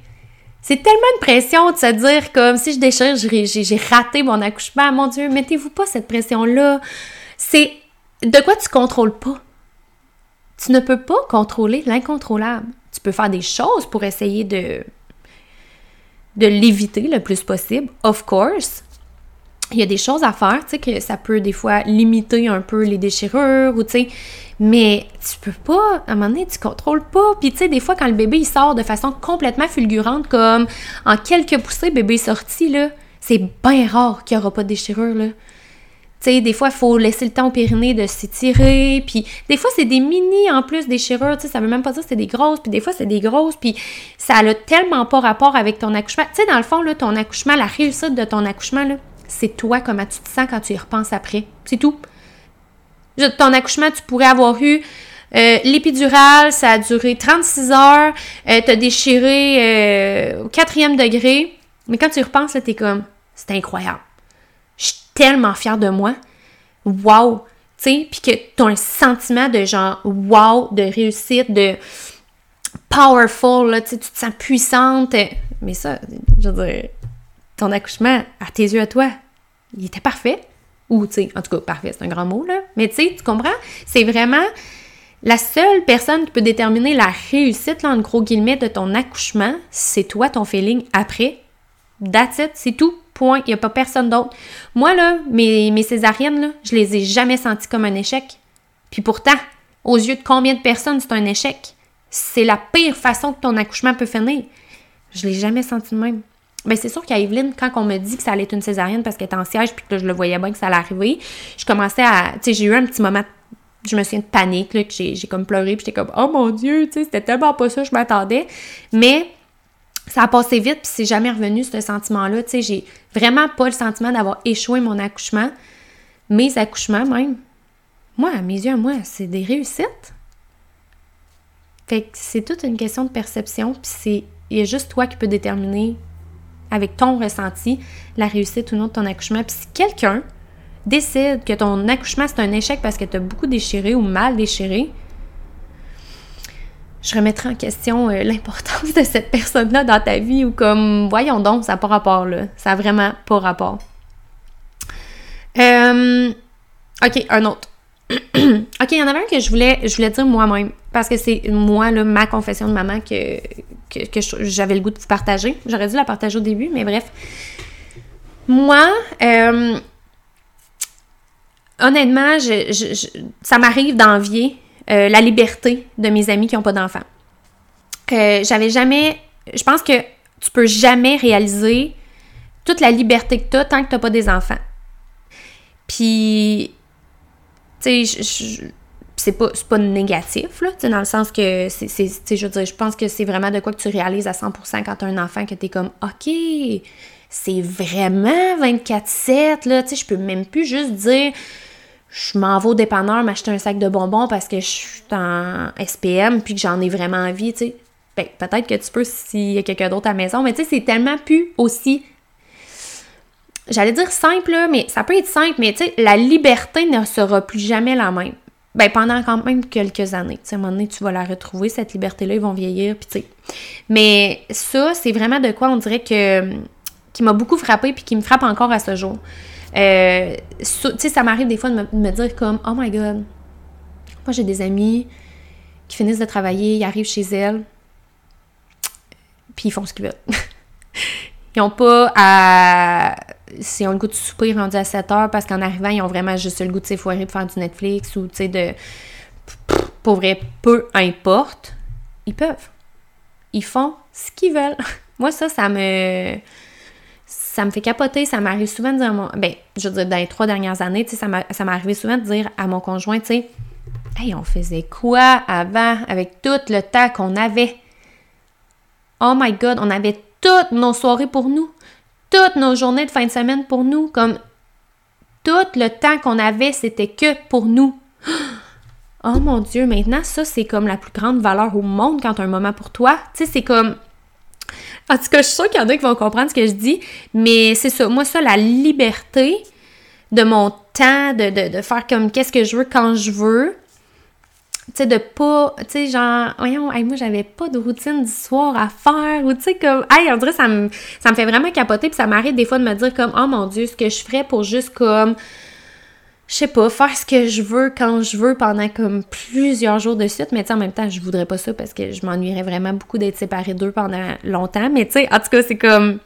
c'est tellement une pression de se dire comme si je déchire, j'ai raté mon accouchement. Mon Dieu, mettez-vous pas cette pression-là. C'est de quoi tu contrôles pas? Tu ne peux pas contrôler l'incontrôlable. Tu peux faire des choses pour essayer de de l'éviter le plus possible, of course. Il y a des choses à faire, tu sais, que ça peut des fois limiter un peu les déchirures ou tu sais, mais tu peux pas, à un moment donné, tu contrôles pas. Puis tu sais, des fois, quand le bébé il sort de façon complètement fulgurante, comme en quelques poussées, bébé est sorti, là, c'est bien rare qu'il n'y aura pas de déchirure, là. Tu sais, des fois, il faut laisser le temps au périnée de s'étirer. Puis des fois, c'est des mini en plus déchirures. Sais, ça veut même pas dire que c'est des grosses. Puis des fois, c'est des grosses. Puis ça a tellement pas rapport avec ton accouchement. Tu sais, dans le fond, là, ton accouchement, la réussite de ton accouchement, c'est toi, comment tu te sens quand tu y repenses après. C'est tout. Ton accouchement, tu pourrais avoir eu Euh, L'épidurale, ça a duré 36 heures. Euh, T'as déchiré euh, au quatrième degré. Mais quand tu y repenses, t'es comme, c'est incroyable. Tellement fière de moi. Wow! Tu sais, puis que t'as un sentiment de genre, wow, de réussite, de powerful, là, tu tu te sens puissante. Mais ça, je veux dire, ton accouchement, à tes yeux à toi, il était parfait. Ou, tu sais, en tout cas, parfait, c'est un grand mot, là. Mais tu sais, tu comprends? C'est vraiment la seule personne qui peut déterminer la réussite, là, en gros guillemets, de ton accouchement, c'est toi, ton feeling après. That's it, c'est tout. Il n'y a pas personne d'autre. Moi, là, mes, mes césariennes, là, je les ai jamais senties comme un échec. Puis pourtant, aux yeux de combien de personnes, c'est un échec? C'est la pire façon que ton accouchement peut finir. Je l'ai jamais senti de même. Mais c'est sûr qu'à Evelyne, quand on me dit que ça allait être une césarienne parce qu'elle était en siège puis que je le voyais bien que ça allait arriver, je commençais à. Tu j'ai eu un petit moment, je me souviens de panique, là, que j'ai comme pleuré puis j'étais comme, oh mon Dieu, tu sais, c'était tellement pas ça, je m'attendais. Mais ça a passé vite, puis c'est jamais revenu, ce sentiment-là. Tu sais, j'ai vraiment pas le sentiment d'avoir échoué mon accouchement. Mes accouchements, même. Moi, à mes yeux, moi, c'est des réussites. Fait que c'est toute une question de perception, puis c'est... Il y a juste toi qui peux déterminer, avec ton ressenti, la réussite ou non de ton accouchement. Puis si quelqu'un décide que ton accouchement, c'est un échec parce que tu as beaucoup déchiré ou mal déchiré, je remettrai en question euh, [laughs] l'importance de cette personne-là dans ta vie ou comme, voyons donc, ça n'a pas rapport là. Ça n'a vraiment pas rapport. Euh, ok, un autre. [clears throat] ok, il y en avait un que je voulais, je voulais dire moi-même. Parce que c'est moi, là, ma confession de maman que, que, j'avais le goût de vous partager. J'aurais dû la partager au début, mais bref. Moi, euh, honnêtement, ça m'arrive d'envier euh, la liberté de mes amis qui n'ont pas d'enfants. Euh, j'avais jamais. Je pense que tu peux jamais réaliser toute la liberté que tu as tant que tu n'as pas des enfants. Puis, tu sais, c'est pas, pas négatif, là, dans le sens que, c'est, je veux dire, je pense que c'est vraiment de quoi que tu réalises à 100% quand tu as un enfant, que tu es comme, OK, c'est vraiment 24-7, là, tu sais, je peux même plus juste dire, je m'en vais au dépanneur m'acheter un sac de bonbons parce que je suis en SPM puis que j'en ai vraiment envie, tu sais. Ben, peut-être que tu peux s'il y a quelqu'un d'autre à la maison, mais tu sais, c'est tellement plus aussi. J'allais dire simple, mais ça peut être simple, mais tu sais, la liberté ne sera plus jamais la même. Ben, pendant quand même quelques années. Tu sais, à un moment donné, tu vas la retrouver, cette liberté-là, ils vont vieillir, puis tu sais. Mais ça, c'est vraiment de quoi on dirait que. qui m'a beaucoup frappé, puis qui me frappe encore à ce jour. Euh, tu sais, ça m'arrive des fois de me, dire comme, oh my god, moi j'ai des amis qui finissent de travailler, ils arrivent chez elles, puis ils font ce qu'ils veulent. [laughs] ils n'ont pas à. S'ils ont le goût de souper rendu à 7 heures parce qu'en arrivant, ils ont vraiment juste le goût de s'effoirer pour faire du Netflix ou, tu sais, de. Pour vrai, peu importe, ils peuvent. Ils font ce qu'ils veulent. [laughs] Moi, ça, ça me ça me fait capoter, ça m'arrive souvent de dire à mon... Ben, je veux dire, dans les trois dernières années, tu sais, ça m'est arrivé souvent de dire à mon conjoint, tu sais, « Hey, on faisait quoi avant avec tout le temps qu'on avait? Oh my God, on avait toutes nos soirées pour nous, toutes nos journées de fin de semaine pour nous, comme tout le temps qu'on avait, c'était que pour nous. [gasps] Oh mon Dieu, maintenant, ça, c'est comme la plus grande valeur au monde quand as un moment pour toi. Tu sais, c'est comme en tout cas, je suis sûre qu'il y en a qui vont comprendre ce que je dis, mais c'est ça. Moi, ça, la liberté de mon temps, de, faire comme qu'est-ce que je veux quand je veux. Tu sais, de pas, tu sais, genre, voyons, moi, j'avais pas de routine du soir à faire, ou tu sais, comme, hey, on dirait, ça me, ça me fait vraiment capoter, puis ça m'arrive des fois de me dire, comme, oh mon Dieu, ce que je ferais pour juste, comme, je sais pas, faire ce que je veux quand je veux pendant comme plusieurs jours de suite, mais tu en même temps, je voudrais pas ça parce que je m'ennuierais vraiment beaucoup d'être séparée d'eux pendant longtemps, mais tu sais, en tout cas, c'est comme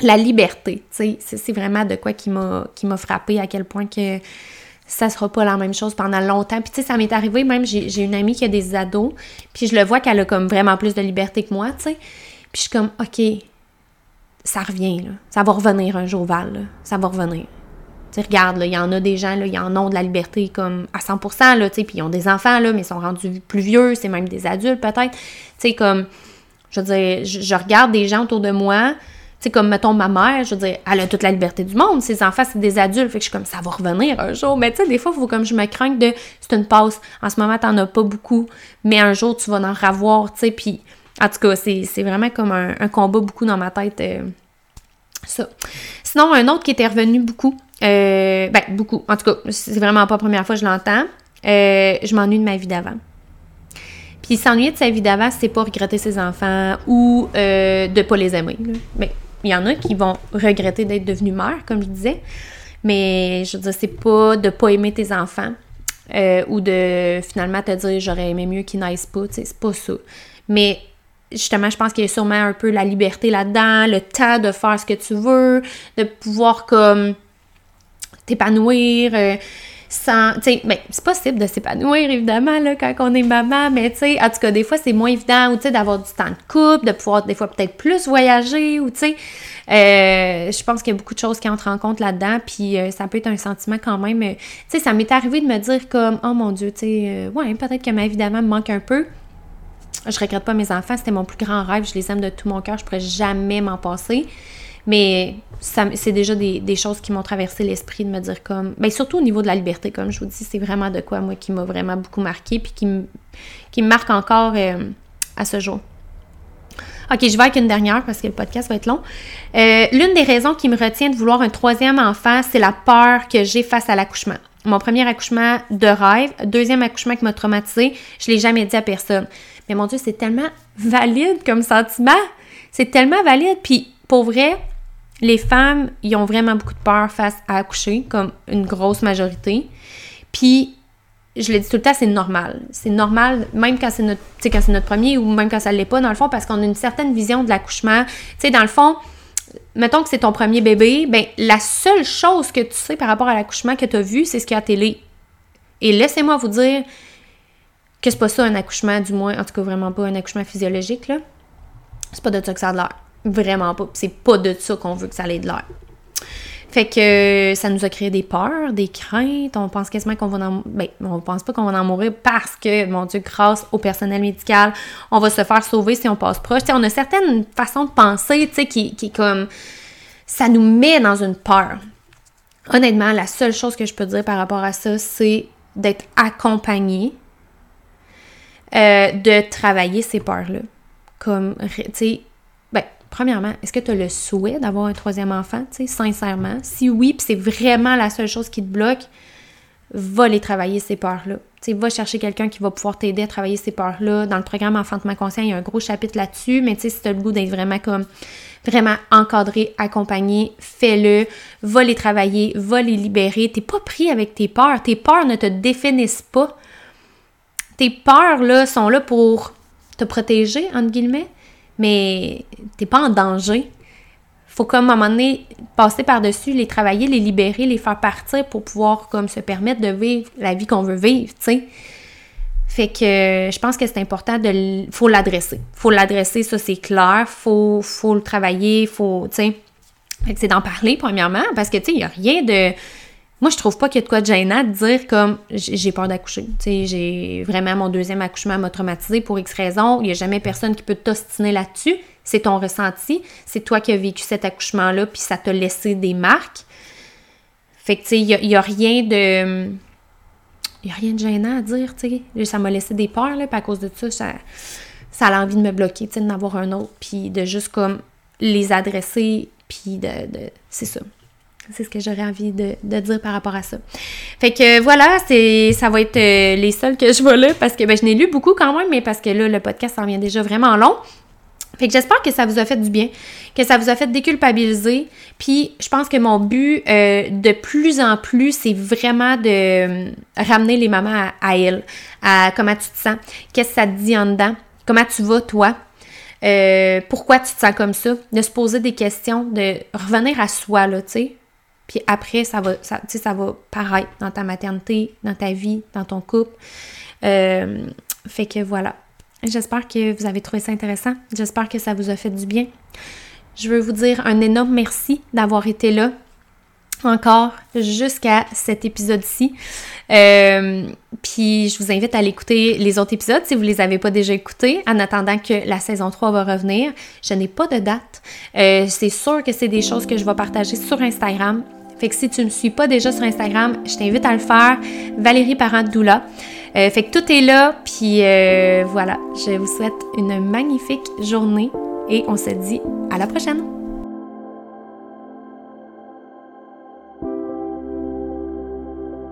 la liberté, tu sais, c'est vraiment de quoi qui m'a qui m'a frappé à quel point que ça sera pas la même chose pendant longtemps. Puis tu sais, ça m'est arrivé, même j'ai une amie qui a des ados, puis je le vois qu'elle a comme vraiment plus de liberté que moi, tu sais. Puis je suis comme, OK, ça revient, là. Ça va revenir un jour, Val, là. Ça va revenir. Tu regarde, il y en a des gens, là, ils en ont de la liberté comme à 100%, là, tu puis ils ont des enfants, là, mais ils sont rendus plus vieux, c'est même des adultes peut-être. Tu sais, comme, je veux dire, je, regarde des gens autour de moi sais, comme, mettons, ma mère, je veux dire, elle a toute la liberté du monde. Ses enfants, c'est des adultes. Fait que je suis comme, ça va revenir un jour. Mais tu sais, des fois, faut comme je me crains de, c'est une passe. En ce moment, t'en as pas beaucoup. Mais un jour, tu vas en avoir, tu sais. Puis, en tout cas, c'est vraiment comme un, combat beaucoup dans ma tête. Euh, ça. Sinon, un autre qui était revenu beaucoup. Euh, ben, beaucoup. En tout cas, c'est vraiment pas la première fois que je l'entends. Euh, je m'ennuie de ma vie d'avant. Puis s'ennuyer de sa vie d'avant, c'est pas regretter ses enfants ou euh, de pas les aimer. Mais il y en a qui vont regretter d'être devenu mère, comme je disais. Mais je veux dire, c'est pas de pas aimer tes enfants euh, ou de finalement te dire j'aurais aimé mieux qu'ils naissent pas. C'est pas ça. Mais justement, je pense qu'il y a sûrement un peu la liberté là-dedans, le temps de faire ce que tu veux, de pouvoir comme t'épanouir. Euh, sans. Tu sais, ben, c'est possible de s'épanouir, évidemment, là, quand on est maman, mais tu sais, en tout cas, des fois, c'est moins évident, ou tu sais, d'avoir du temps de couple, de pouvoir, des fois, peut-être plus voyager, ou tu sais. Euh, je pense qu'il y a beaucoup de choses qui entrent en compte là-dedans, puis euh, ça peut être un sentiment quand même. Tu sais, ça m'est arrivé de me dire comme, oh mon Dieu, tu sais, ouais, peut-être que ma vie d'avant me manque un peu. Je regrette pas mes enfants, c'était mon plus grand rêve, je les aime de tout mon cœur, je pourrais jamais m'en passer. Mais c'est déjà des, choses qui m'ont traversé l'esprit de me dire comme. Ben surtout au niveau de la liberté, comme je vous dis, c'est vraiment de quoi, moi, qui m'a vraiment beaucoup marqué, puis qui, me, marque encore euh, à ce jour. Ok, je vais avec une dernière parce que le podcast va être long. Euh, l'une des raisons qui me retient de vouloir un troisième enfant, c'est la peur que j'ai face à l'accouchement. Mon premier accouchement de rêve, deuxième accouchement qui m'a traumatisé, je l'ai jamais dit à personne. Mais mon Dieu, c'est tellement valide comme sentiment. C'est tellement valide. Puis pour vrai, les femmes, ils ont vraiment beaucoup de peur face à accoucher, comme une grosse majorité. Puis, je l'ai dit tout le temps, c'est normal. C'est normal, même quand c'est notre, quand c'est notre premier ou même quand ça ne l'est pas, dans le fond, parce qu'on a une certaine vision de l'accouchement. Tu sais, dans le fond, mettons que c'est ton premier bébé, ben la seule chose que tu sais par rapport à l'accouchement que tu as vu, c'est ce qu'il y a à télé. Et laissez-moi vous dire que c'est pas ça un accouchement, du moins, en tout cas vraiment pas un accouchement physiologique, là. C'est pas de ça que ça a l'air. Vraiment pas. C'est pas de ça qu'on veut que ça ait de l'air. Fait que ça nous a créé des peurs, des craintes. On pense quasiment qu'on va en... Ben, on pense pas qu'on va en mourir parce que, mon Dieu, grâce au personnel médical, on va se faire sauver si on passe proche. on a certaines façons de penser, tu sais, qui, qui comme... Ça nous met dans une peur. Honnêtement, la seule chose que je peux dire par rapport à ça, c'est d'être accompagné, euh, de travailler ces peurs-là. Comme, tu sais, premièrement, est-ce que tu as le souhait d'avoir un troisième enfant, tu sais, sincèrement? Si oui, puis c'est vraiment la seule chose qui te bloque, va les travailler ces peurs-là. Va chercher quelqu'un qui va pouvoir t'aider à travailler ces peurs-là. Dans le programme Enfantement conscient, il y a un gros chapitre là-dessus, mais si tu as le goût d'être vraiment comme vraiment encadré, accompagné, fais-le, va les travailler, va les libérer. T'es pas pris avec tes peurs. Tes peurs ne te définissent pas. Tes peurs, là, sont là pour te protéger, entre guillemets, mais t'es pas en danger. Faut comme à un moment donné passer par-dessus, les travailler, les libérer, les faire partir pour pouvoir comme se permettre de vivre la vie qu'on veut vivre, tu sais. Fait que je pense que c'est important de faut l'adresser. Faut l'adresser, ça c'est clair, faut faut le travailler, faut tu sais. c'est d'en parler premièrement parce que tu sais, il y a rien de moi, je trouve pas qu'il y a de quoi de gênant de dire comme j'ai peur d'accoucher. J'ai vraiment mon deuxième accouchement m'a traumatisé pour X raisons. Il n'y a jamais personne qui peut t'ostiner là-dessus. C'est ton ressenti. C'est toi qui as vécu cet accouchement-là, puis ça t'a laissé des marques. Fait que, tu sais, il n'y a, rien de. Il n'y a rien de gênant à dire, tu sais. Ça m'a laissé des peurs, là, puis à cause de ça, ça, ça a envie de me bloquer, tu sais, d'en avoir un autre, puis de juste comme les adresser, puis de. de c'est ça. C'est ce que j'aurais envie de, dire par rapport à ça. Fait que voilà, c'est ça va être euh, les seuls que je vois là parce que ben, je n'ai lu beaucoup quand même, mais parce que là, le podcast en vient déjà vraiment long. Fait que j'espère que ça vous a fait du bien, que ça vous a fait déculpabiliser. Puis je pense que mon but euh, de plus en plus, c'est vraiment de euh, ramener les mamans à, à elles, à comment tu te sens, qu'est-ce que ça te dit en dedans, comment tu vas toi, pourquoi tu te sens comme ça, de se poser des questions, de revenir à soi, là, tu sais. Puis après, ça va, ça, ça va paraître dans ta maternité, dans ta vie, dans ton couple. Euh, fait que voilà. J'espère que vous avez trouvé ça intéressant. J'espère que ça vous a fait du bien. Je veux vous dire un énorme merci d'avoir été là. encore jusqu'à cet épisode-ci. Euh, puis je vous invite à l'écouter les autres épisodes si vous les avez pas déjà écoutés, en attendant que la saison 3 va revenir. Je n'ai pas de date. Euh, c'est sûr que c'est des choses que je vais partager sur Instagram. Fait que si tu ne me suis pas déjà sur Instagram, je t'invite à le faire. Valérie Parent Doula. Euh, fait que tout est là, puis voilà. Je vous souhaite une magnifique journée et on se dit à la prochaine.